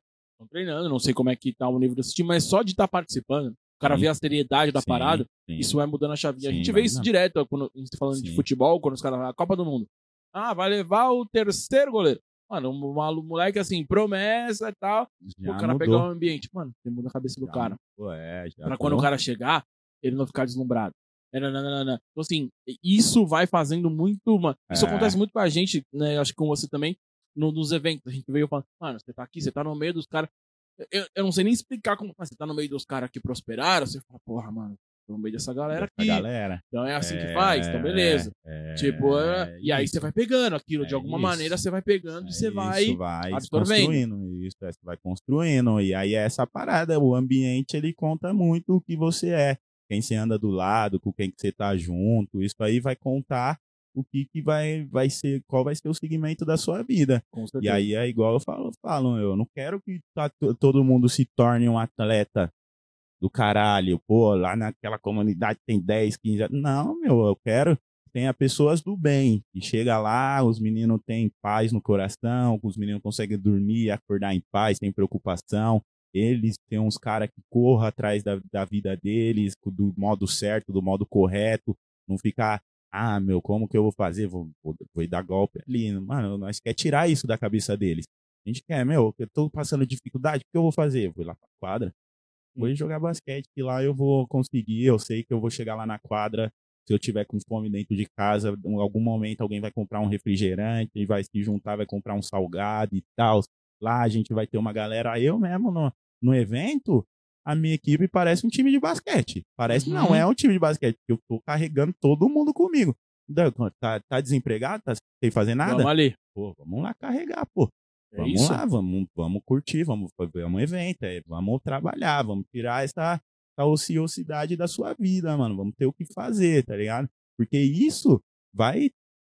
treinando, não sei como é que tá o nível desse time, mas só de estar tá participando, o cara sim. vê a seriedade da sim, parada, sim. isso vai mudando a chavinha. a gente vê isso não. direto quando a gente tá falando de futebol, quando os caras a Copa do Mundo. Ah, vai levar o terceiro goleiro. Mano, um moleque assim, promessa e tal. Já o cara mudou. pegar o ambiente. Mano, você muda a cabeça do já, cara. É, já pra quando o cara chegar, ele não ficar deslumbrado. É, não, não, não, não. Então, assim, isso vai fazendo muito. Mano, isso é. acontece muito com a gente, né? Acho que com você também, no, nos eventos. A gente veio falando, mano, você tá aqui, você tá no meio dos caras. Eu, eu não sei nem explicar como. Mas você tá no meio dos caras que prosperaram. Você fala, porra, mano, no meio dessa galera aqui. galera. Então é assim é, que faz, então beleza. É, tipo, é, e aí você vai pegando aquilo, de é alguma isso, maneira você vai pegando e você vai, vai absorvendo. Construindo, isso, é, você vai construindo. E aí é essa parada, o ambiente ele conta muito o que você é. Quem você anda do lado, com quem que você tá junto, isso aí vai contar o que, que vai, vai ser, qual vai ser o segmento da sua vida. E aí é igual eu falo, falo eu não quero que tá, todo mundo se torne um atleta do caralho, pô, lá naquela comunidade tem 10, 15. Não, meu, eu quero tenha pessoas do bem. E chega lá, os meninos têm paz no coração, os meninos conseguem dormir, acordar em paz, sem preocupação. Eles têm uns caras que corram atrás da, da vida deles, do modo certo, do modo correto. Não ficar, ah, meu, como que eu vou fazer? Vou, vou, vou dar golpe ali. Mano, nós quer tirar isso da cabeça deles. A gente quer, meu, eu tô passando dificuldade, o que eu vou fazer? Eu vou lá pra quadra, vou jogar basquete, que lá eu vou conseguir, eu sei que eu vou chegar lá na quadra, se eu tiver com fome dentro de casa, em algum momento alguém vai comprar um refrigerante, vai se juntar, vai comprar um salgado e tal. Lá a gente vai ter uma galera, eu mesmo no, no evento, a minha equipe parece um time de basquete. Parece, uhum. não é um time de basquete, porque eu tô carregando todo mundo comigo. Tá, tá desempregado? Tá sem fazer nada? Vamos ali. Pô, vamos lá carregar, pô. É vamos isso? lá, vamos, vamos curtir, vamos fazer um evento, é, vamos trabalhar, vamos tirar essa, essa ociosidade da sua vida, mano. Vamos ter o que fazer, tá ligado? Porque isso vai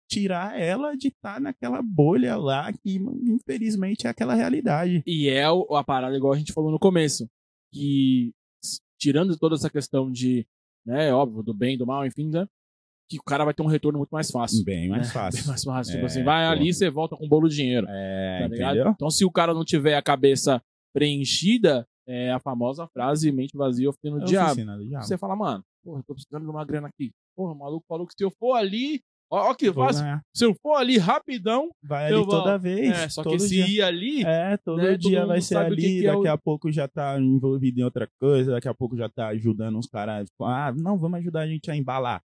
tirar ela de estar tá naquela bolha lá que, infelizmente, é aquela realidade. E é a parada, igual a gente falou no começo, que tirando toda essa questão de, né, óbvio, do bem, do mal, enfim, né? Que o cara vai ter um retorno muito mais fácil. Bem mais né? [laughs] fácil. Bem mais fácil. É, tipo assim, vai pô. ali e você volta com um bolo de dinheiro. É, tá ligado? Então, se o cara não tiver a cabeça preenchida, é a famosa frase mente vazia, oficina do, é diabo. diabo. Você fala, mano, porra, eu tô precisando de uma grana aqui. Porra, o maluco falou que se eu for ali, Ó, ó que fácil. Se eu for ali rapidão. Vai ali toda vez. É, só que se dia. ir ali. É, todo né, dia todo vai ser ali. Que que daqui é o... a pouco já tá envolvido em outra coisa. Daqui a pouco já tá ajudando uns caras. Ah, não, vamos ajudar a gente a embalar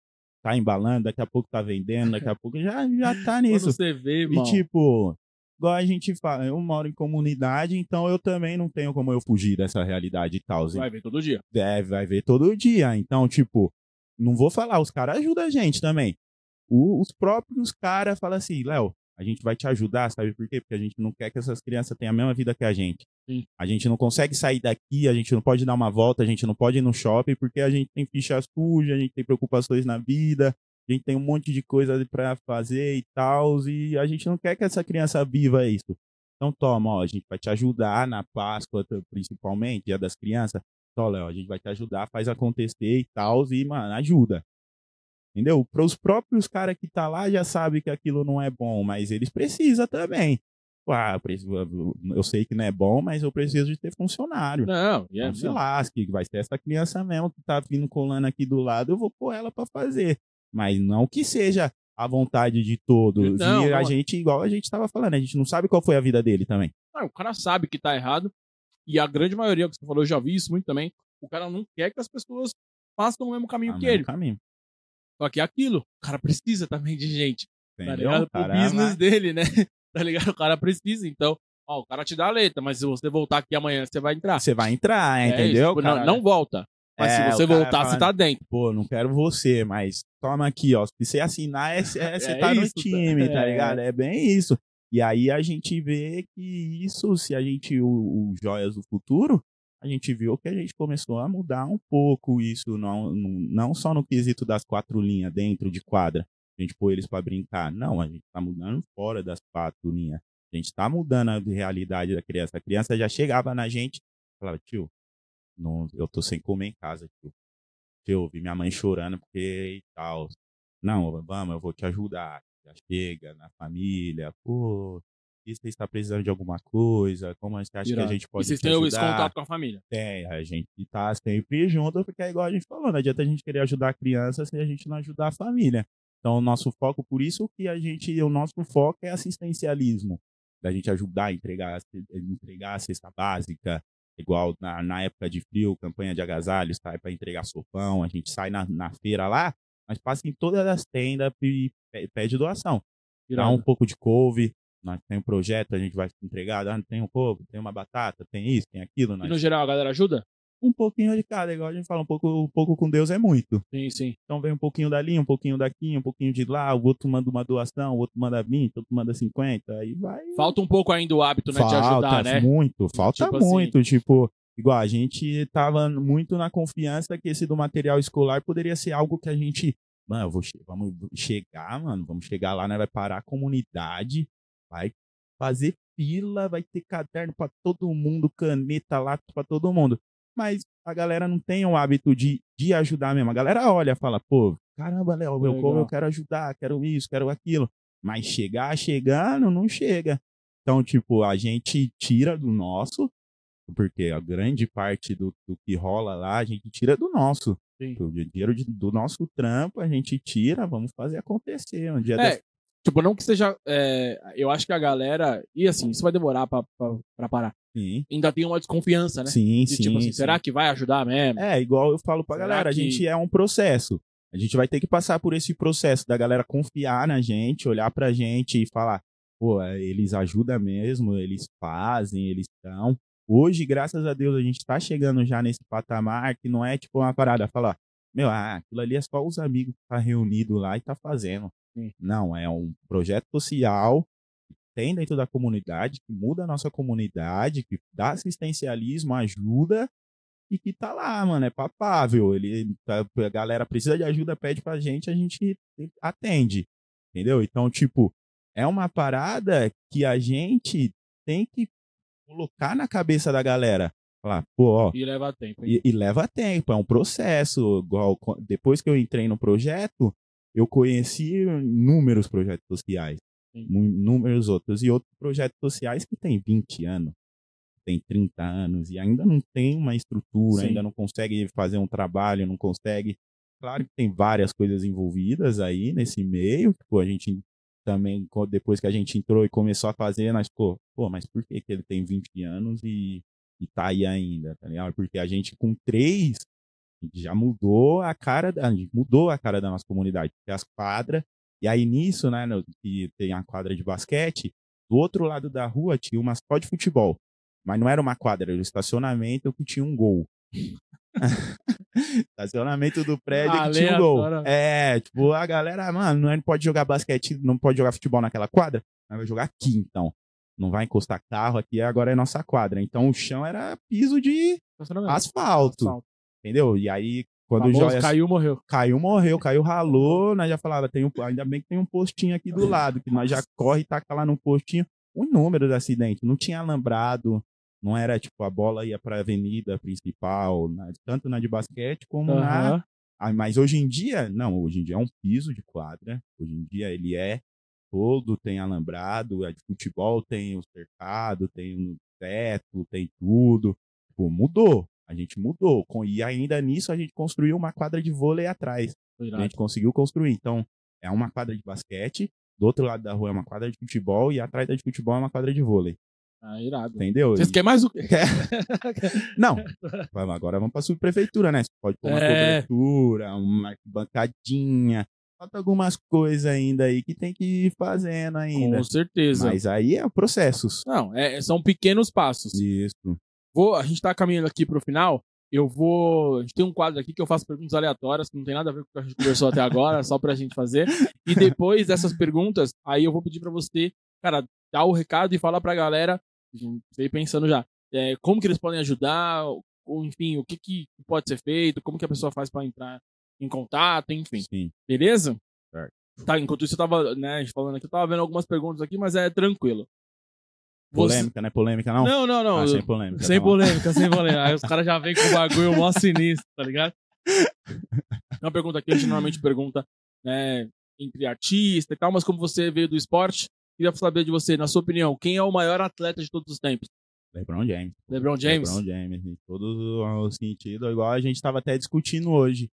tá embalando, daqui a pouco tá vendendo, daqui a [laughs] pouco já, já tá nisso. Quando você vê, E tipo, igual a gente fala, eu moro em comunidade, então eu também não tenho como eu fugir dessa realidade e tal. Vai ver todo dia. É, vai ver todo dia. Então, tipo, não vou falar, os caras ajudam a gente também. O, os próprios caras falam assim, Léo, a gente vai te ajudar, sabe por quê? Porque a gente não quer que essas crianças tenham a mesma vida que a gente. Sim. A gente não consegue sair daqui, a gente não pode dar uma volta, a gente não pode ir no shopping porque a gente tem ficha suja, a gente tem preocupações na vida, a gente tem um monte de coisa para fazer e tal, e a gente não quer que essa criança viva isso. Então toma, ó, a gente vai te ajudar na Páscoa, principalmente, Dia das Crianças. Então, Léo, a gente vai te ajudar, faz acontecer e tal, e, mano, ajuda. Entendeu? Para os próprios caras que tá lá já sabem que aquilo não é bom, mas eles precisam também. Ah, eu, preciso- eu sei que não é bom, mas eu preciso de ter funcionário. Não, e é, Não se não. lasque, vai ser essa criança mesmo que tá vindo colando aqui do lado, eu vou pôr ela pra fazer. Mas não que seja a vontade de todos. Não, e a não. gente, igual a gente tava falando, a gente não sabe qual foi a vida dele também. Não, o cara sabe que tá errado. E a grande maioria que você falou, eu já vi isso muito também. O cara não quer que as pessoas passem o mesmo caminho Ah, que mesmo ele. caminho. Só que é aquilo. O cara precisa também de gente. Tá Entendeu? ligado? Pro Caramba. business dele, né? [laughs] Tá ligado? O cara precisa. Então, ó, o cara te dá a letra, mas se você voltar aqui amanhã, você vai entrar. Você vai entrar, É entendeu? isso, tipo, não, não volta. Mas É, se você voltar, você tá dentro. Pô, não quero você, mas toma aqui, ó. Se você assinar, é, é- [laughs] você É tá no isso, tá? time, tá É. ligado? É bem isso. E aí a gente vê que isso, se a gente, o, o Joias do Futuro, a gente viu que a gente começou a mudar um pouco isso, não, não, só no quesito das quatro linhas dentro de quadra, a gente pôr eles pra brincar. Não, a gente tá mudando fora das quatro linhas. A gente tá mudando a realidade da criança. A criança já chegava na gente e falava, tio, não, eu tô sem comer em casa, tio. Eu vi minha mãe chorando porque e tal. Não, vamos, eu vou te ajudar. Já chega na família, pô, e você está precisando de alguma coisa? Como você acha que a gente pode e vocês te têm esse ajudar? contato com a família. Tem, a gente tá sempre junto, porque é igual a gente falou, não adianta a gente querer ajudar a criança se a gente não ajudar a família. Então, o nosso foco, por isso que a gente, o nosso foco é assistencialismo, da gente ajudar a entregar, entregar a cesta básica, igual na, na época de frio, campanha de agasalhos, sai para entregar sopão, a gente sai na, na feira lá, mas passa em todas as tendas e pe- pede doação. Dá um pouco de couve, nós tem um projeto, a gente vai entregar, ah, tem um couve, tem uma batata, tem isso, tem aquilo, E nós no geral, a galera ajuda? um pouquinho de cada, igual a gente fala, um pouco, um pouco com Deus é muito. Sim, sim. Então vem um pouquinho dali, um pouquinho daqui, um pouquinho de lá, o outro manda uma doação, o outro manda 20, o outro manda 50, aí vai. Falta um pouco ainda o hábito, né, de ajudar, né? muito, falta Tipo assim- muito, tipo, igual a gente tava muito na confiança que esse do material escolar poderia ser algo que a gente, mano, vou vamos chegar, mano, vamos chegar lá, né, vai parar a comunidade, vai fazer fila, vai ter caderno pra todo mundo, caneta, lápis pra todo mundo. Mas a galera não tem o hábito de, de ajudar mesmo. A galera olha e fala, pô, caramba, Léo, eu, Legal. como eu quero ajudar, quero isso, quero aquilo. Mas chegar chegando, não chega. Então, tipo, a gente tira do nosso, porque a grande parte do, do que rola lá, a gente tira do nosso. Sim. O dinheiro do nosso trampo, a gente tira, vamos fazer acontecer. Um dia É, desse- tipo, não que seja. é, eu acho que a galera. E assim, isso vai demorar pra, pra, pra parar. Sim, Ainda tem uma desconfiança, né? sim, De, sim. tipo assim, sim. será que vai ajudar mesmo? É, igual eu falo pra Será galera, que- a gente é um processo. A gente vai ter que passar por esse processo da galera confiar na gente, olhar pra gente e falar, pô, é, eles ajudam mesmo, eles fazem, eles estão. Hoje, graças a Deus, a gente tá chegando já nesse patamar que não é tipo uma parada, falar, meu, ah, aquilo ali é só os amigos que tá reunido lá e tá fazendo. Sim. Não, é um projeto social que tem dentro da comunidade, que muda a nossa comunidade, que dá assistencialismo, ajuda e que tá lá, mano, é papável. Ele, tá- a galera precisa de ajuda, pede pra gente, a gente atende. Entendeu? Então, tipo, é uma parada que a gente tem que colocar na cabeça da galera. Falar, pô, ó, E leva tempo. e, e leva tempo, é um processo. Igual, depois que eu entrei no projeto, eu conheci inúmeros projetos sociais, inúmeros outros, e outros projetos sociais que têm 20 anos, tem 30 anos, e ainda não tem uma estrutura, Sim. ainda não consegue fazer um trabalho, não consegue. Claro que tem várias coisas envolvidas aí nesse meio, tipo, a gente também, depois que a gente entrou e começou a fazer, nós ficou, pô, mas por que, que ele tem 20 anos e, e tá aí ainda, tá ligado? Porque a gente com três já mudou a cara, da- a gente mudou a cara da nossa comunidade, tem as quadras, e aí nisso, né, no- que tem a quadra de basquete, do outro lado da rua tinha uma só de futebol, mas não era uma quadra, era um estacionamento que tinha um gol. [laughs] estacionamento do prédio que tinha um gol. É, tipo, a galera, mano, não pode jogar basquete, não pode jogar futebol naquela quadra, mas vai jogar aqui então. Não vai encostar carro aqui, agora é nossa quadra. Então o chão era piso de asfalto, Asfalto. Entendeu? E aí, quando o Joias caiu, morreu. caiu, morreu, caiu, ralou, nós já falava, tem um, ainda bem que tem um postinho aqui do lado, que nós já corre e taca lá no postinho. inúmeros acidentes. Não tinha alambrado, não era tipo a bola ia para a avenida principal, na- tanto na de basquete como na. Aham. Ah, mas hoje em dia, não, hoje em dia é um piso de quadra. Hoje em dia ele é todo, tem alambrado, a de futebol tem o cercado, tem o teto, tem tudo. Pô, mudou. A gente mudou. Com- E ainda nisso a gente construiu uma quadra de vôlei atrás. A Irado. gente conseguiu construir. Então, é uma quadra de basquete, do outro lado da rua é uma quadra de futebol e atrás da de futebol é uma quadra de vôlei. Ah, irado. Entendeu? Vocês querem mais o quê? [laughs] Não. Vamos, agora vamos pra subprefeitura, né? Você pode pôr uma É. cobertura, uma bancadinha. Falta algumas coisas ainda aí que tem que ir fazendo ainda. Com certeza. Mas aí é processos. Não, é- são pequenos passos. Isso. Vou, a gente tá caminhando aqui pro final. Eu vou. A gente tem um quadro aqui que eu faço perguntas aleatórias, que não tem nada a ver com o que a gente conversou até agora, só pra gente fazer. E depois dessas perguntas, aí eu vou pedir pra você, cara, dar o recado e falar pra galera, sei pensando já, é, como que eles podem ajudar, ou enfim, o que, que pode ser feito, como que a pessoa faz pra entrar em contato, enfim. Sim. Beleza? Certo. Tá, enquanto isso eu tava, né, falando aqui, eu tava vendo algumas perguntas aqui, mas é tranquilo. Polêmica, não é polêmica, não? Não, não, não. Ah, sem polêmica. sem tá polêmica, sem polêmica. Aí os [laughs] caras já vêm com o bagulho mó sinistro, tá ligado? É uma pergunta que a gente normalmente pergunta, né, entre artista e tal, mas como você veio do esporte, queria saber de você, na sua opinião, quem é o maior atleta de todos os tempos? LeBron James. LeBron James? LeBron James, em todos os sentidos, igual a gente estava até discutindo hoje.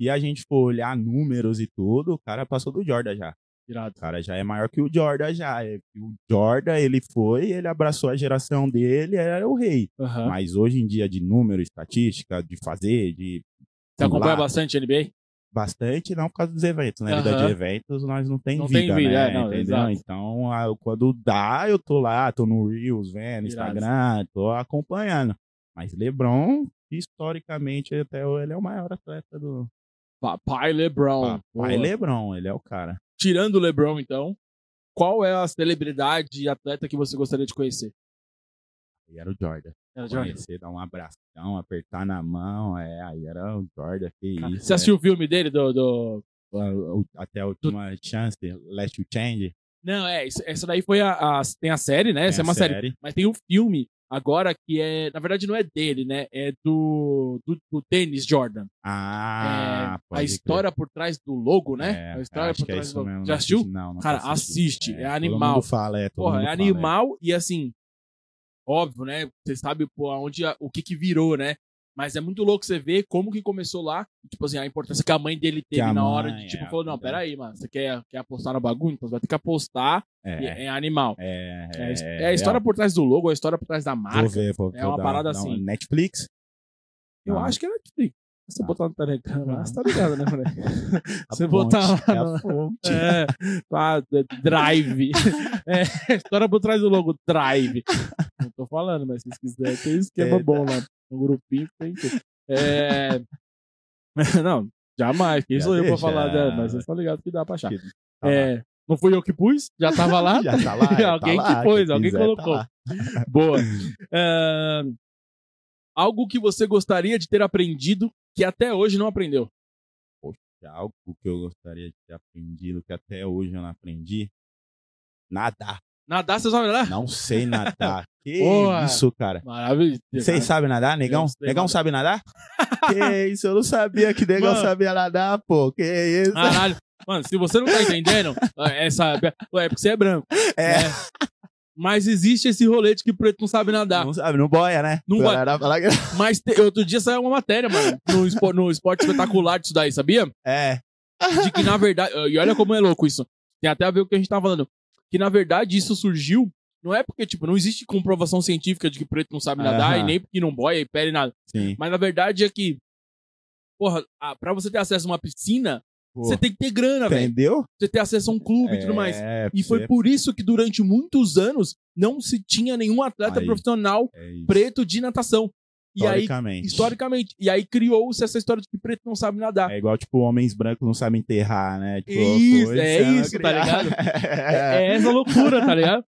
E a gente for olhar números e tudo, o cara passou do Jordan já. Irado. O cara já é maior que o Jordan já. É, O Jordan, ele foi, ele abraçou a geração dele, era o rei. Aham. Mas hoje em dia, de número, estatística, de fazer, de Você acompanha lá, bastante NBA? bastante, não por causa dos eventos, né? Vida Aham. de eventos, nós não tem Não vida, tem vida, né? é, não, Entendeu? Então, quando dá, eu tô lá, tô no Reels, vendo, Irado. Instagram, tô acompanhando. Mas LeBron, historicamente, até ele é o maior atleta do Papai LeBron. Pai Boa. LeBron, ele é o cara. Tirando o LeBron, então, qual é a celebridade e atleta que você gostaria de conhecer? Ele era o Jordan. Era Jordan. Conhecer, dar um abração, apertar na mão, é, aí era o Jordan, que isso. Você assistiu o filme dele do, do... é. O- o- até a última chance, Last You Change. Não, é, isso- essa daí foi a, a- Tem a série, né? Essa é tem uma série. Mas tem um filme agora que é. Na verdade, não é dele, né? É do, do, do tênis Jordan. Ah, É, a crer. história por trás do logo, né? É, a história por é trás isso do logo. mesmo, Já assistiu? assisti, Não, não Cara, assiste, é Todo animal. mundo fala, é. Todo Porra, é fala, animal e assim. Óbvio, né? Você sabe pô, o que que virou, né? Mas é muito louco você ver como que começou lá. Tipo assim, a importância que a mãe dele teve na hora de, tipo, é, falou, não, é. peraí, mano, você quer, quer apostar no bagulho? Então você vai ter que apostar. É, e é, animal. é, É, a é a história por trás do logo, a história por trás da marca. Vou ver, vou, É uma parada dar assim. uma- Netflix? Eu Não. acho que é Netflix. Se você Ah. botar no Telegram lá, você tá ligado, né, moleque? [laughs] Você botar lá é no-. É, tá, Drive. [laughs] É, história por trás do logo, Drive. Não tô falando, mas se vocês quiserem, tem esquema É, bom lá. Um grupinho tem tudo. É... [laughs] Não, jamais. Quem Já sou eu pra falar dela? Mas vocês estão ligados que dá pra achar. Que- tá. É, não fui eu que pus, já tava lá. [laughs] Já tá lá, [laughs] tá alguém lá, que pôs, alguém quiser, tá colocou. lá. Boa. É, Algo que você gostaria de ter aprendido que até hoje não aprendeu. Algo que eu gostaria de ter aprendido, que até hoje eu não aprendi. Nadar. Nadar, você sabe nadar? Não sei nadar. [laughs] que Boa. isso, cara. Maravilhoso. Vocês sabem nadar, negão? Negão nadar. sabe nadar? [laughs] que isso, eu não sabia que negão Mano. sabia nadar, pô. Que isso? Caralho. Mano, se você não tá entendendo, [laughs] essa. É porque você é branco. é, né? Mas existe esse rolê de que preto não sabe nadar. não sabe, não boia, né? Não boia. Mas te- outro dia saiu uma matéria, mano, no, espo- no esporte espetacular disso daí, sabia? É, De que, na verdade. E olha como é louco isso. Tem até a ver com o que a gente tá falando. Que, na verdade, isso surgiu. Não é porque, tipo, não existe comprovação científica de que preto não sabe nadar Aham. e nem porque não boia e pele nada. sim. Mas na verdade é que. Porra, a- pra você ter acesso a uma piscina, você tem que ter grana, velho. entendeu? Você ter acesso a um clube e tudo mais. É, E foi por isso que durante muitos anos não se tinha nenhum atleta Aí. profissional é preto de natação. E aí, Historicamente. historicamente, e aí criou-se essa história de que preto não sabe nadar. É igual, tipo, homens brancos não sabem enterrar, né? Tipo, Isso, é não isso, tá ligado? [laughs] É, é essa loucura, tá ligado?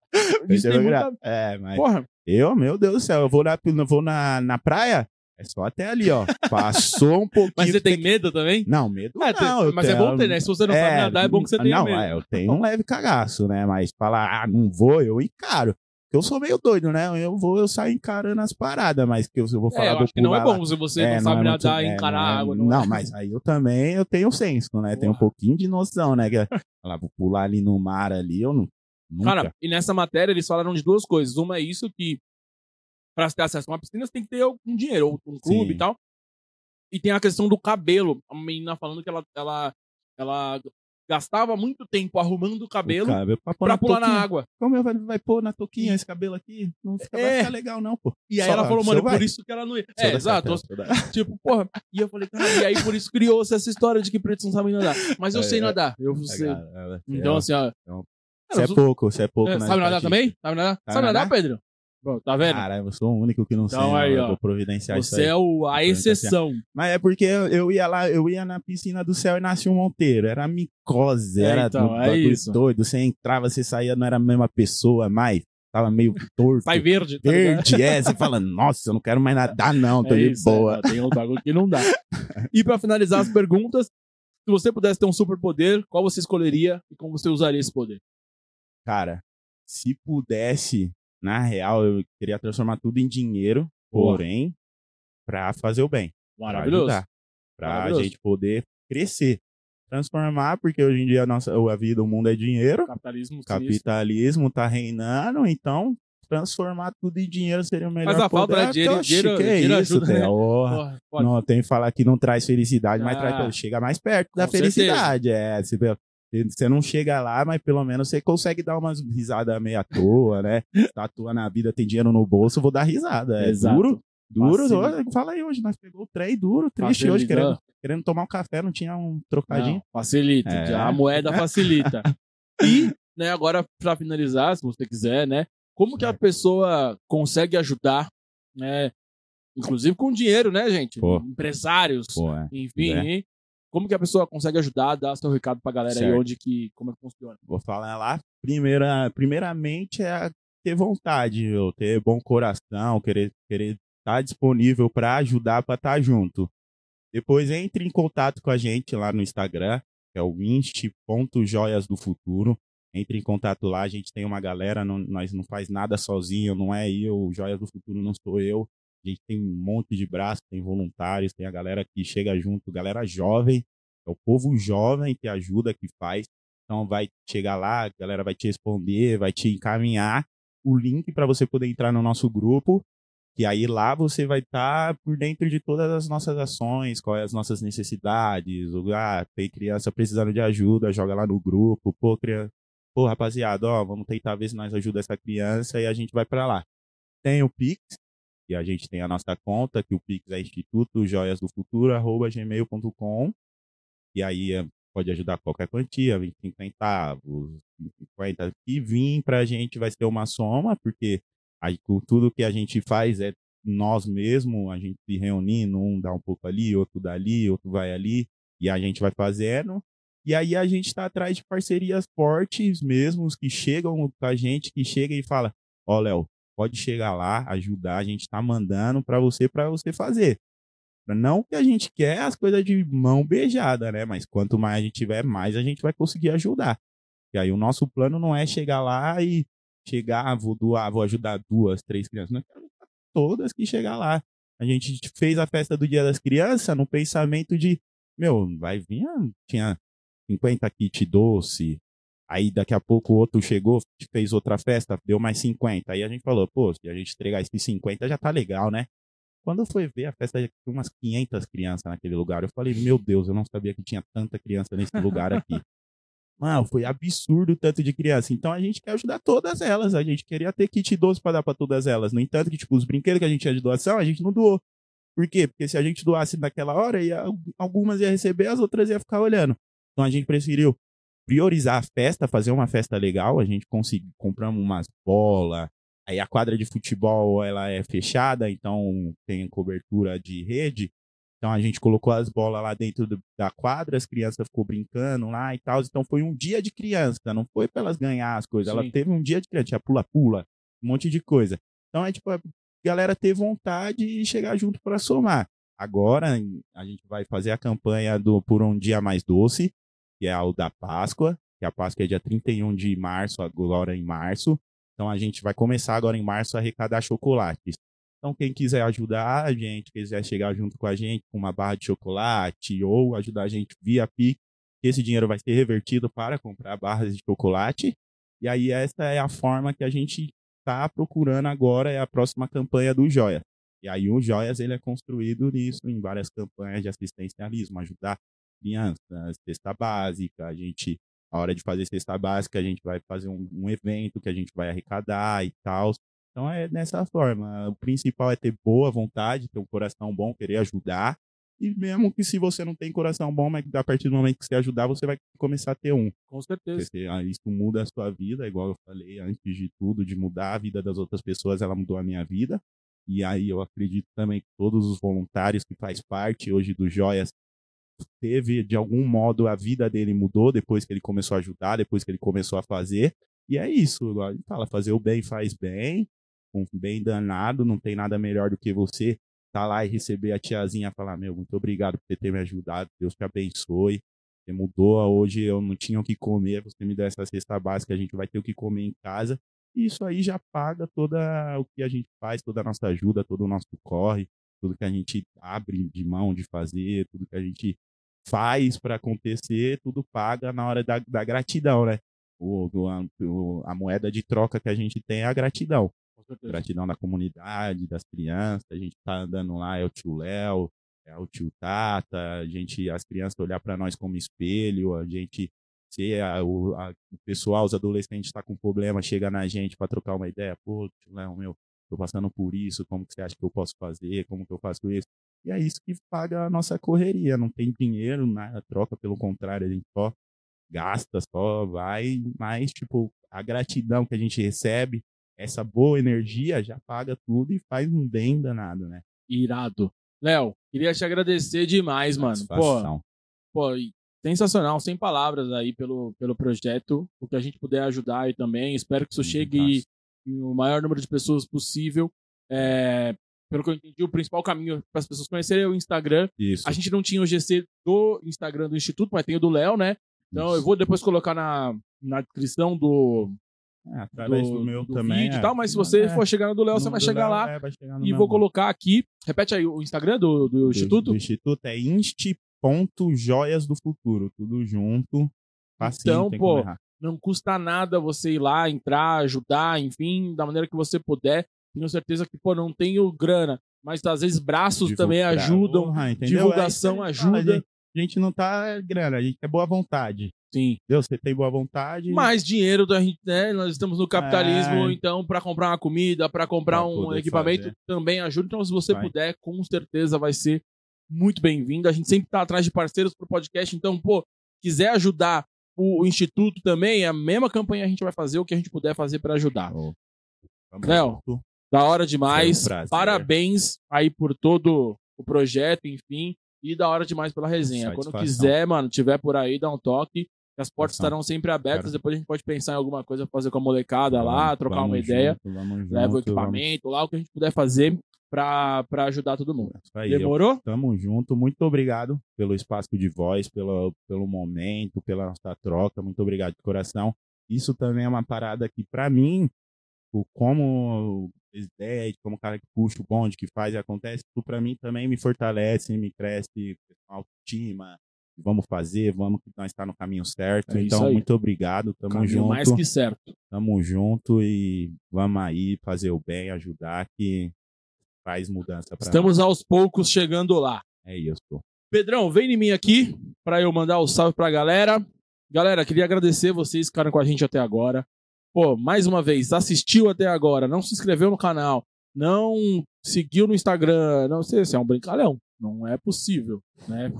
Isso tem muita... É, mas Porra, eu, meu Deus do céu, eu vou na, vou na, na praia, É só até ali, ó. Passou um [laughs] pouquinho. Mas você tem que- medo também? Não, medo É, tem- não. eu mas é tenho- bom ter, né? Se você não sabe nadar, é bom que você tenha Não, medo. é, eu tenho um leve cagaço, né? Mas falar, ah, não vou, eu encaro. Eu sou meio doido, né? Eu vou, eu saio encarando as paradas, mas que eu, vou falar É, eu vou acho que não é bom se você É, não sabe é muito- nadar e é, encarar não é- água. Não, é. mas aí eu também eu tenho senso, né? Tenho um pouquinho de noção, né? Que, é, falar, vou pular ali no mar ali, eu não. Nunca. Cara, e nessa matéria eles falaram de duas coisas. Uma é isso que pra se ter acesso a uma piscina você tem que ter algum dinheiro, ou um clube Sim. e tal. E tem a questão do cabelo. A menina falando que ela, ela, ela gastava muito tempo arrumando o cabelo O cabelo pra, pra pular na água. Como vai, vai pôr na touquinha esse cabelo aqui? Não fica, vai É. ficar legal, não, pô. E aí Só- ela falou, mano, vai. por isso que ela não ia. É, exato. [laughs] Tipo, porra. E eu falei, cara, e aí por isso criou-se essa história de que pretos não sabem nadar. Mas eu É, sei é. nadar. Eu sei. Cara, ela- Então, assim, ó. Você é pouco, você é pouco, É, né? sabe nadar também? Sabe nadar? Sabe nadar? Pedro? Tá vendo? Caralho, eu sou o único que não Então sei. aí, eu ó. providenciar Você é o, a exceção. Mas é porque eu, eu ia lá, eu ia na piscina do céu e nascia um Monteiro. Era micose, É, era então, do- é isso. doido. Você entrava, você saía, não era a mesma pessoa mais. Tava meio torto. Sai verde, tá ligado? Verde, é. Você fala, [laughs] nossa, eu não quero mais nadar, não, tô É de isso, boa. é, tem um bagulho que não dá. E pra finalizar as perguntas, se você pudesse ter um superpoder, qual você escolheria e como você usaria esse poder? Cara, se pudesse, na real, eu queria transformar tudo em dinheiro, Boa. porém, pra fazer o bem. Maravilhoso. ajudar, Pra Maravilhoso. gente poder crescer. Transformar, porque hoje em dia a, nossa, a vida, o mundo é dinheiro, Capitalismo, capitalismo tá reinando, então transformar tudo em dinheiro seria o melhor Faz a falta, poder. né? Dinheiro- Oxi, dinheiro- que dinheiro isso, ajuda, né? Porra. Não, tem que falar que não traz felicidade, mas Ah. traz, chega mais perto da Com felicidade. É, você, não chega lá, mas pelo menos você consegue dar umas risadas meio à toa, né? Tatua na vida, tem dinheiro no bolso, vou dar risada. É Exato. duro, duro. Olha, Fala aí hoje, nós pegou o trem duro, triste Facilita. hoje, querendo, querendo tomar um café, não tinha um trocadinho. Não, facilita. É. já A moeda facilita. E, né, agora, pra finalizar, se você quiser, né? Como que a pessoa consegue ajudar, né? Inclusive com dinheiro, né, gente? Pô. Empresários, Pô, é. enfim. É. Como que a pessoa consegue ajudar, dar seu recado pra galera aí, Certo. onde que, como é que funciona? Vou falar lá. Primeira, primeiramente é ter vontade, ter bom coração, querer querer estar disponível para ajudar, para estar junto. Depois entre em contato com a gente lá no Instagram, que é o inst.joias do futuro. Entre em contato lá, a gente tem uma galera, não- nós não faz nada sozinho, não é eu, o Joias do Futuro não sou eu. A gente tem um monte de braço, tem voluntários, tem a galera que chega junto, galera jovem, é o povo jovem que ajuda, que faz. Então vai chegar lá, a galera vai te responder, vai te encaminhar o link para você poder entrar no nosso grupo. E aí lá você vai estar por dentro de todas as nossas ações, quais as nossas necessidades. o- Ah, tem criança precisando de ajuda, joga lá no grupo. Pô, criança, pô, rapaziada, ó, vamos tentar ver se nós ajuda essa criança e a gente vai para lá. Tem o Pix, e a gente tem a nossa conta, que o Pix é Instituto Joias do Futuro, arroba gmail.com. E aí é, pode ajudar qualquer quantia, 25 centavos, 50, e vir pra gente vai ser uma soma, porque aí, tudo que a gente faz é nós mesmos, a gente se reunindo, um dá um pouco ali, outro dali, outro vai ali, e a gente vai fazendo. E aí a gente está atrás de parcerias fortes mesmo, que chegam com a gente, que chega e fala, ó, Léo, pode chegar lá, ajudar, a gente tá mandando para você, para você fazer. Não que a gente quer as coisas de mão beijada, né? Mas quanto mais a gente tiver, mais a gente vai conseguir ajudar. E aí o nosso plano não é chegar lá e chegar, ah, vou doar, vou ajudar duas, três crianças. Não ajudar todas que chegar lá. A gente fez a festa do Dia das Crianças no pensamento de, meu, vai vir, tinha 50 kit doce, Aí daqui a pouco o outro chegou, fez outra festa, deu mais 50. Aí a gente falou, pô, se a gente entregar esses 50 já tá legal, né? Quando foi ver a festa, tinha umas 500 crianças naquele lugar. Eu falei, meu Deus, eu não sabia que tinha tanta criança nesse lugar aqui. [laughs] Mano, foi absurdo o tanto de criança. Então a gente quer ajudar todas elas. A gente queria ter kit doce pra dar pra todas elas. No entanto, que, tipo, os brinquedos que a gente tinha de doação, a gente não doou. Por quê? Porque se a gente doasse naquela hora, ia, algumas ia receber, as outras ia ficar olhando. Então a gente preferiu priorizar a festa, fazer uma festa legal. A gente conseguiu, compramos umas bolas. Aí a quadra de futebol ela é fechada, então tem cobertura de rede. Então a gente colocou as bolas lá dentro do, da quadra, as crianças ficou brincando lá e tal. Então foi um dia de criança, não foi para elas ganhar as coisas. Ela Sim. teve um dia de criança, tinha pula-pula, um monte de coisa. Então é tipo, é galera ter vontade e chegar junto para somar. Agora a gente vai fazer a campanha do Por um Dia Mais Doce, que é o da Páscoa, que a Páscoa é dia 31 de março, agora em março. Então a gente vai começar agora em março a arrecadar chocolates. Então quem quiser ajudar a gente, quiser chegar junto com a gente com uma barra de chocolate ou ajudar a gente via Pix, esse dinheiro vai ser revertido para comprar barras de chocolate. E aí essa é a forma que a gente está procurando agora, é a próxima campanha do Joia. E aí o Joias ele é construído nisso, em várias campanhas de assistencialismo, ajudar crianças, cesta básica, a gente, a hora de fazer cesta básica, a gente vai fazer um, um evento que a gente vai arrecadar e tal. Então é dessa forma. O principal é ter boa vontade, ter um coração bom, querer ajudar. E mesmo que se você não tem coração bom, mas a partir do momento que você ajudar, você vai começar a ter um. Com certeza. Porque, ah, isso muda a sua vida, igual eu falei antes de tudo, de mudar a vida das outras pessoas, ela mudou a minha vida. E aí eu acredito também que todos os voluntários que faz parte hoje do Joias teve de algum modo a vida dele mudou depois que ele começou a ajudar, depois que ele começou a fazer. E é isso, igual fala, fazer o bem faz bem, com bem danado, não tem nada melhor do que você tá lá e receber a tiazinha falar, meu, muito obrigado por ter me ajudado, Deus te abençoe. Você mudou, hoje eu não tinha o que comer, você me deu essa cesta básica, a gente vai ter o que comer em casa. E isso aí já paga toda o que a gente faz, toda a nossa ajuda, todo o nosso corre, tudo que a gente abre de mão de fazer, tudo que a gente faz para acontecer, tudo paga na hora da, da gratidão, né? O, o, a moeda de troca que a gente tem é a gratidão. Gratidão da comunidade, das crianças. A gente tá andando lá, é o tio Léo, é o tio Tata, a gente, as crianças olhar para nós como espelho, a gente se a, o, a, o pessoal, os adolescentes está com problema, chega na gente para trocar uma ideia, pô, Léo, meu, tô passando por isso, como que você acha que eu posso fazer, como que eu faço isso? E é isso que paga a nossa correria, não tem dinheiro na troca, pelo contrário, a gente só gasta, só vai, mas, tipo, a gratidão que a gente recebe, essa boa energia já paga tudo e faz um bem danado, né? Irado. Léo, queria te agradecer demais, mano. Pô, pô, sensacional, sem palavras aí pelo, pelo projeto, o que a gente puder ajudar aí também. Espero que isso chegue o maior número de pessoas possível. É, pelo que eu entendi, o principal caminho para as pessoas conhecerem é o Instagram. Isso. A gente não tinha o GC do Instagram do Instituto, mas tem o do Léo, né? Então Isso. eu vou depois colocar na, na descrição do. É, através do, do meu do também. Vídeo é. tal, mas se você é. for chegar no do Léo, você vai chegar Léo, lá. É, vai chegar e vou colocar aqui. Repete aí o Instagram do, do, Instituto. Do Instituto é insti ponto joias do futuro, tudo junto. Facinho, então, pô, não custa nada você ir lá, entrar, ajudar, enfim, da maneira que você puder. Tenho certeza que, pô, não tenho grana, mas às vezes braços Divulgar, também ajudam, divulgação é ajuda. A gente, a gente, não tá grana, a gente quer boa vontade. Sim. Deus, você tem boa vontade. Mais dinheiro da gente, né? Nós estamos no capitalismo, é... então para comprar uma comida, para comprar pra um equipamento fazer. também ajuda. Então, se você vai. puder, com certeza vai ser muito bem-vindo. A gente sempre está atrás de parceiros para o podcast, então, pô, quiser ajudar o, o, Instituto também, a mesma campanha a gente vai fazer, o que a gente puder fazer para ajudar. Oh. Léo, da hora demais. Um Parabéns aí por todo o projeto, enfim, e da hora demais pela resenha. Quando quiser, mano, tiver por aí, dá um toque. As portas estarão sempre abertas. Depois a gente pode pensar em alguma coisa fazer com a molecada lá, trocar uma ideia. Junto, leva o equipamento vamos. lá, o que a gente puder fazer para ajudar todo mundo. Aí, Demorou? Eu, tamo junto. Muito obrigado pelo espaço de voz, pelo, pelo momento, pela nossa troca. Muito obrigado de coração. Isso também é uma parada que, para mim, como presidente, como cara que puxa o bonde, que faz e acontece, isso para mim também me fortalece, me cresce autoestima. Vamos fazer, vamos que nós está no caminho certo. É então, muito obrigado. Tamo caminho junto. mais que certo. Tamo junto e vamos aí fazer o bem, ajudar que faz mudança para Estamos aos poucos chegando lá. É isso. Pedrão, vem em mim aqui para eu mandar o um salve pra galera. Galera, queria agradecer vocês que ficaram com a gente até agora. Pô, mais uma vez, assistiu até agora, não se inscreveu no canal, não seguiu no Instagram, não sei se é um brincalhão. Não é possível, né?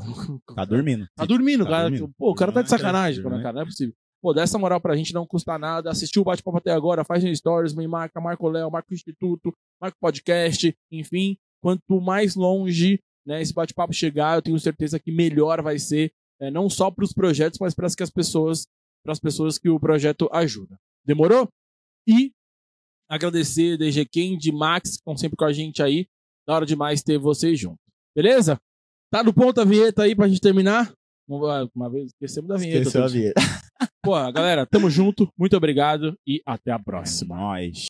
Tá dormindo. Tá dormindo, tá cara. Dormindo. Pô, o cara tá de sacanagem, né? cara. Não é possível. Pô, dá essa moral pra gente, não custa nada. Assistiu o bate-papo até agora, faz no Stories, me marca, marca o Léo, marca o Instituto, marca o podcast, enfim. Quanto mais longe né, esse bate-papo chegar, eu tenho certeza que melhor vai ser, né, não só para os projetos, mas para as que as pessoas, para as pessoas que o projeto ajuda. Demorou? E agradecer DG Kendi, Max, que estão sempre com a gente aí. Da hora demais ter vocês junto. Beleza? Tá no ponto a vinheta aí pra gente terminar? Uma vez esquecemos da vinheta. Esqueceu a vinheta. Pô, galera, tamo junto. Muito obrigado e até a próxima. É nóis.